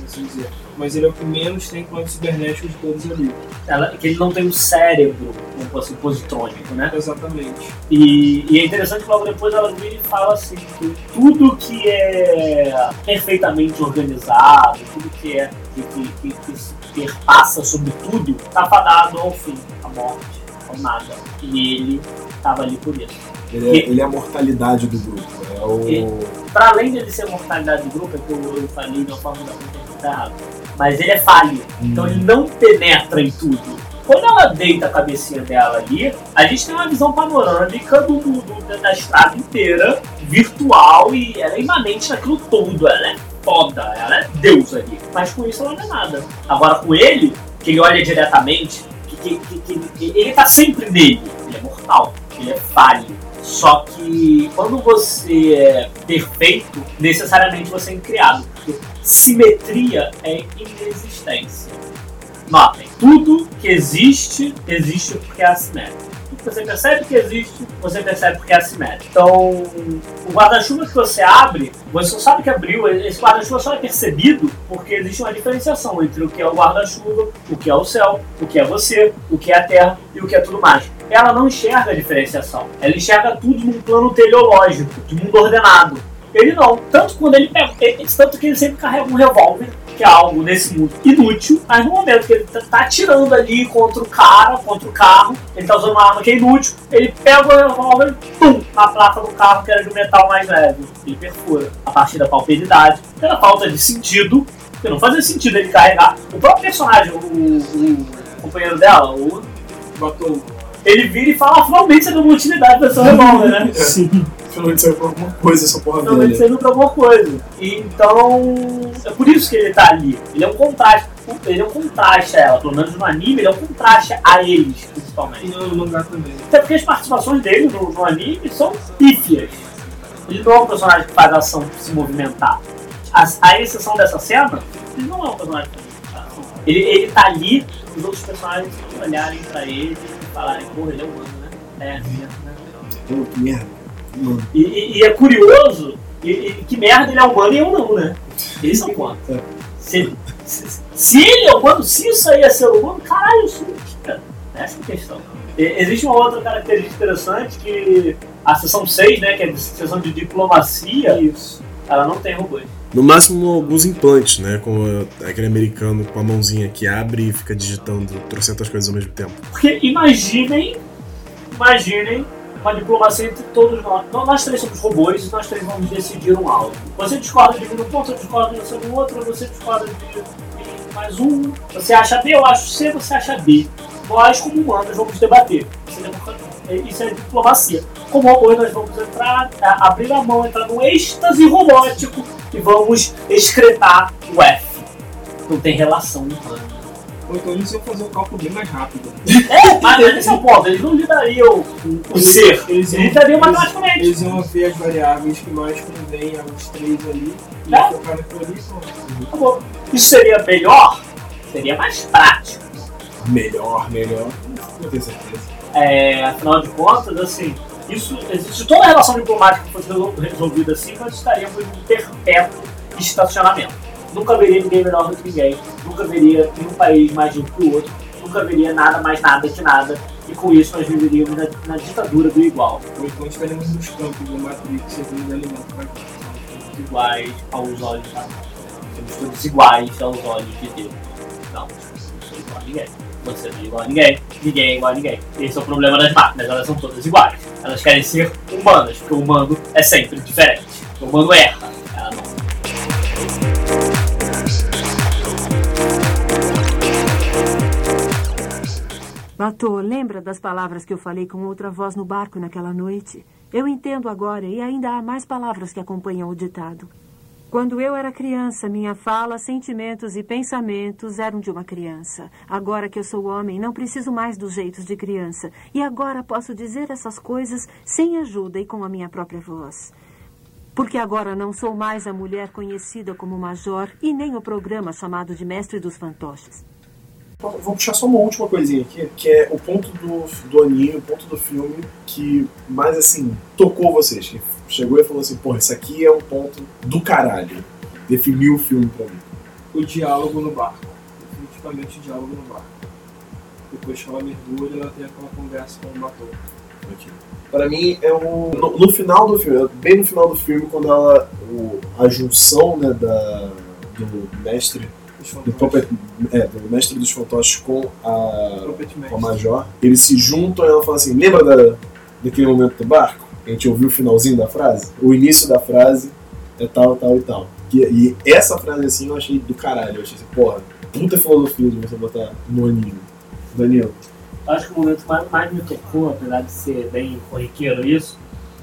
assim dizer. Mas ele é o que menos tem implante cibernético de todos ali. Ela, que ele não tem um cérebro, como fosse positrônico, né? Exatamente. E, e é interessante que logo depois ela vira e fala assim que tudo que é perfeitamente organizado, tudo que é que, que, que, que se perpassa sobre tudo, tá fadado ao fim, à morte, ao nada. E ele estava ali por isso. Ele é, ele é a mortalidade do grupo. É o. E- Para além dele ser mortalidade do grupo, é que eu, falei de uma forma da que tá errado. Mas ele é falho, então ele não penetra em tudo. Quando ela deita a cabecinha dela ali, a gente tem uma visão panorâmica do, do- da estrada inteira, virtual, e ela é imanente naquilo tudo. Ela é foda, ela é Deus ali. Mas com isso ela não é nada. Agora com ele, que ele olha diretamente, que, que- que- que- ele tá sempre nele. Ele é mortal, ele é falho. Só que quando você é perfeito, necessariamente você é incriado. Porque simetria é inexistência. Notem, tudo que existe, existe porque é assimétrico. Tudo que você percebe que existe, você percebe porque é assimétrico. Então, o guarda-chuva que você abre, você não sabe que abriu, esse guarda-chuva só é percebido porque existe uma diferenciação entre o que é o guarda-chuva, o que é o céu, o que é você, o que é a terra e o que é tudo mais. Ela não enxerga a diferenciação, ela enxerga tudo num plano teleológico, de mundo ordenado. Ele não, tanto quando ele pega, ele- tanto que ele sempre carrega um revólver, que é algo nesse mundo inútil, mas no momento que ele tá, tá atirando ali contra o cara, contra o carro, ele tá usando uma arma que é inútil, ele pega o revólver, pum, na placa do carro que era de metal mais leve. Ele perfura. A partir da pauperidade, pela falta de sentido, porque não fazia sentido ele carregar. O próprio personagem, o, o- o companheiro dela, o, Botou ele vira e fala, "Ah, finalmente você deu uma utilidade pra seu revólver, né? Sim. Finalmente saiu por alguma coisa essa porra Finalmente dele. serviu pra alguma coisa. E, Então, é por isso que ele tá ali. Ele é um contraste. Ele é um contraste a ela. Pelo menos no anime, ele é um contraste a eles, e principalmente. no mangá também. Até porque as participações dele no, no anime são pífias. Ele não é um personagem que faz a ação se movimentar. A, a exceção dessa cena, ele não é um personagem que faz ação. Ele, ele tá ali, os outros personagens olharem pra ele e falarem, porra, ele é humano, né? É? Pô, que merda. Mano. E, e- e é curioso e, e que merda ele é humano e eu não, né? Esse é o ponto. É. Se, se, se ele é humano, se isso aí é ser humano, caralho, cara. Essa é a questão. Existe uma outra característica interessante que a seção 6, né, que é a seção de diplomacia, Isso. ela não tem robôs. No máximo, alguns implantes, né? Como aquele americano com a mãozinha que abre e fica digitando trocentas coisas ao mesmo tempo. Porque imaginem, imaginem uma diplomacia entre todos nós. Nós, três somos robôs e nós três vamos decidir um algo. Você discorda de no ponto, eu discordo de no outro, você discorda de mais um. Você acha B, eu acho C, você acha B. Nós, como humanos, vamos debater. Isso é. Isso é diplomacia. Como robôs, nós vamos entrar, a- abrir a mão, entrar no êxtase robótico e vamos excretar o F. Não tem relação humana. Ou então eles iam fazer o cálculo bem mais rápido. É, mas esse é o ponto. Eles não lidariam o, ser. Eles iam, lidariam matematicamente. eles iam ver as variáveis que mais convêm aos três ali e É. focar naquilo ali. Isso seria melhor? Seria mais prático. Melhor, melhor. Não tenho certeza. É, afinal de contas, assim, isso, se toda a relação diplomática fosse resol- resolvida assim, nós estaríamos em um perpétuo estacionamento. Nunca haveria ninguém melhor do que ninguém. Nunca haveria nenhum país mais rico que o outro. Nunca haveria nada mais nada que nada. E com isso nós viveríamos na, na ditadura do igual. Ou então estaremos nos campos do Matrix servindo alimento para iguais aos olhos da Somos todos iguais aos olhos de Deus. Não, não sou igual a ninguém. Você não é igual a ninguém, ninguém é igual a ninguém. Esse é o problema das máquinas, elas são todas iguais. Elas querem ser humanas, porque o humano é sempre diferente. O humano erra, ela não. Batô, lembra das palavras que eu falei com outra voz no barco naquela noite? Eu entendo agora e ainda há mais palavras que acompanham o ditado. Quando eu era criança, minha fala, sentimentos e pensamentos eram de uma criança. Agora que eu sou homem, não preciso mais dos jeitos de criança. E agora posso dizer essas coisas sem ajuda e com a minha própria voz. Porque agora não sou mais a mulher conhecida como Major e nem o programa chamado de Mestre dos Fantoches. Vou puxar só uma última coisinha aqui, que é o ponto do, do anime, o ponto do filme que mais assim tocou vocês. Que chegou e falou assim, porra, isso aqui é um ponto do caralho. Definiu o filme pra mim. O diálogo no barco. Definitivamente o diálogo no barco. Depois que ela mergulha, ela tem aquela conversa com o. Aqui. Pra mim é o. No, no final do filme, bem no final do filme, quando ela. O, a junção né, da, do mestre do, Puppet, é, do mestre dos fantoches com a, com a Major, eles se juntam e ela fala assim: lembra da, daquele momento do barco? A gente ouviu o finalzinho da frase? O início da frase é tal, tal e tal. E, e essa frase assim eu achei do caralho. Eu achei assim, porra, puta filosofia de você botar no anime. Daniel. Acho que o momento mais, mais me tocou, apesar de ser bem corriqueiro isso,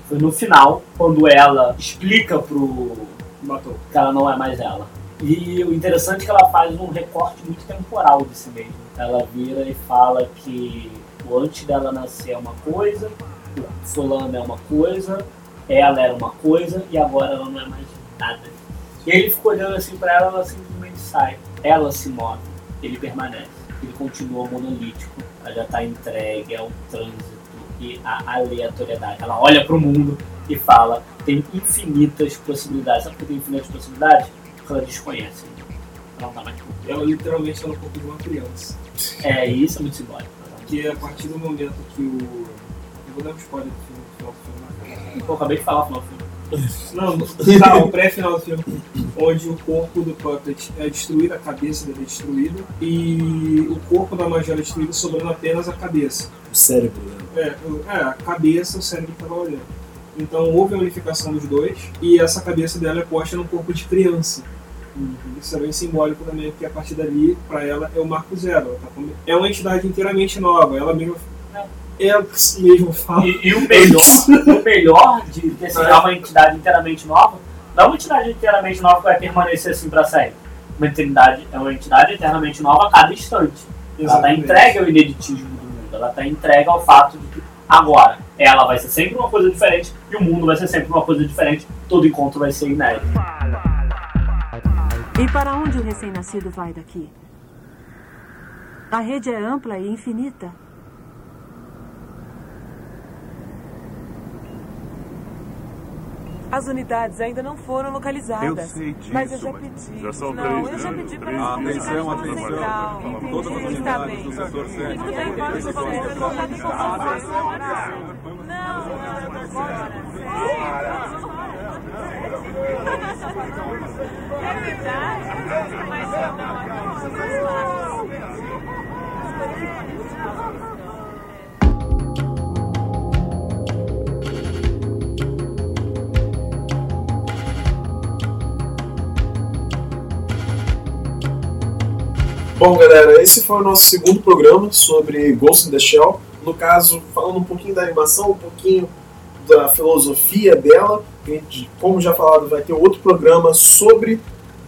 foi no final, quando ela explica pro Batou que ela não é mais ela. E o interessante é que ela faz um recorte muito temporal de si. Ela vira e fala que o antes dela nascer é uma coisa, o fulano é uma coisa, ela era uma coisa e agora ela não é mais nada. E ele ficou olhando assim para ela, ela simplesmente sai. Ela se move, ele permanece. Ele continua monolítico, ela já está entregue ao trânsito e à aleatoriedade. Ela olha para o mundo e fala: tem infinitas possibilidades. Sabe por que tem infinitas possibilidades? Porque ela desconhece. Ela tá mais Ela literalmente está no corpo de uma criança. É, isso é muito simbólico. Que a partir do momento que o. Eu vou dar um spoiler do filme, do final do filme. né? Pô, acabei de falar no final do filme. Não, tá, o pré-final do filme, onde o corpo do Puppet é destruído, a cabeça dele é destruída, e o corpo da Major é destruído, sobrando apenas a cabeça. O cérebro, né? É, o- é, a cabeça, o cérebro estava olhando. Então houve a unificação dos dois, e essa cabeça dela é posta num corpo de criança. Isso é bem simbólico também, porque a partir dali, para ela, é o marco zero. Tá com- É uma entidade inteiramente nova, ela mesma, ela mesmo fala. E, e o melhor, o melhor de ter sido uma entidade inteiramente nova, não é uma entidade inteiramente nova que vai permanecer assim para sempre. Uma entidade é uma entidade eternamente nova a cada instante. Ela está Exatamente. entregue ao ineditismo do mundo. Ela está entregue ao fato de que agora ela vai ser sempre uma coisa diferente e o mundo vai ser sempre uma coisa diferente. Todo encontro vai ser inédito. E para onde o recém-nascido vai daqui? A rede é ampla e infinita. As unidades ainda não foram localizadas. Eu sei disso, mas eu já pedi. já são não, três, eu já pedi para comunicar Atenção, atenção. Todas as unidades do setor 7. Tudo bem, pode ser qualquer coisa. Não, não, tô fora. É verdade, mas não, não. Bom, galera, esse foi o nosso segundo programa sobre Ghost in the Shell. No caso, falando um pouquinho da animação, um pouquinho da filosofia dela. Como já falado, vai ter outro programa sobre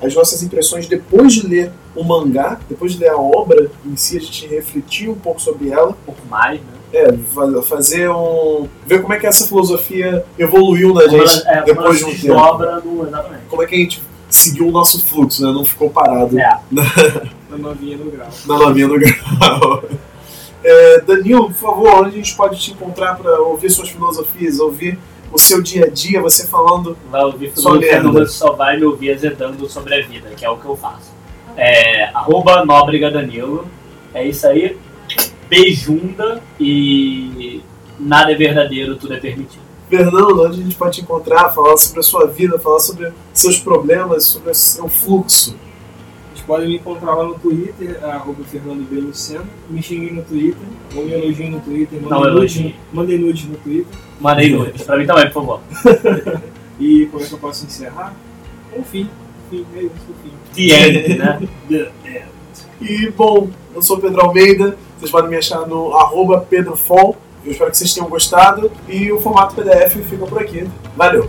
as nossas impressões depois de ler o mangá, depois de ler a obra em si, a gente refletir um pouco sobre ela. Um pouco mais, né? É, fa- fazer um. ver como é que essa filosofia evoluiu na Como gente ela- é, depois de um tempo. desdobra no. Exatamente. Como é que a gente seguiu o nosso fluxo, né? Não ficou parado É. Na novinha no grau. na novinha do grau. É, Danilo, por favor, onde a gente pode te encontrar para ouvir suas filosofias, ouvir o seu dia a dia, você falando. vai ouvir você só vai me ouvir azedando sobre a vida, que é o que eu faço. É, arroba Nóbrega Danilo. É isso aí. Beijunda e nada é verdadeiro, tudo é permitido. Fernando, onde a gente pode te encontrar, falar sobre a sua vida, falar sobre seus problemas, sobre o seu fluxo. Vocês podem me encontrar lá no Twitter, arroba Fernando B. Luceno. Me xinguem no Twitter, ou me elogiem no Twitter. Não mandem nudes elogiem. no- Twitter. Mandei nudes, pra mim também, por favor. E como é que eu posso encerrar? Enfim, enfim, é isso, enfim. The end, né? The end. E, bom, eu sou o Pedro Almeida, Vocês podem me achar no arroba pedrofol. Eu espero que vocês tenham gostado. E o formato PDF fica por aqui. Valeu!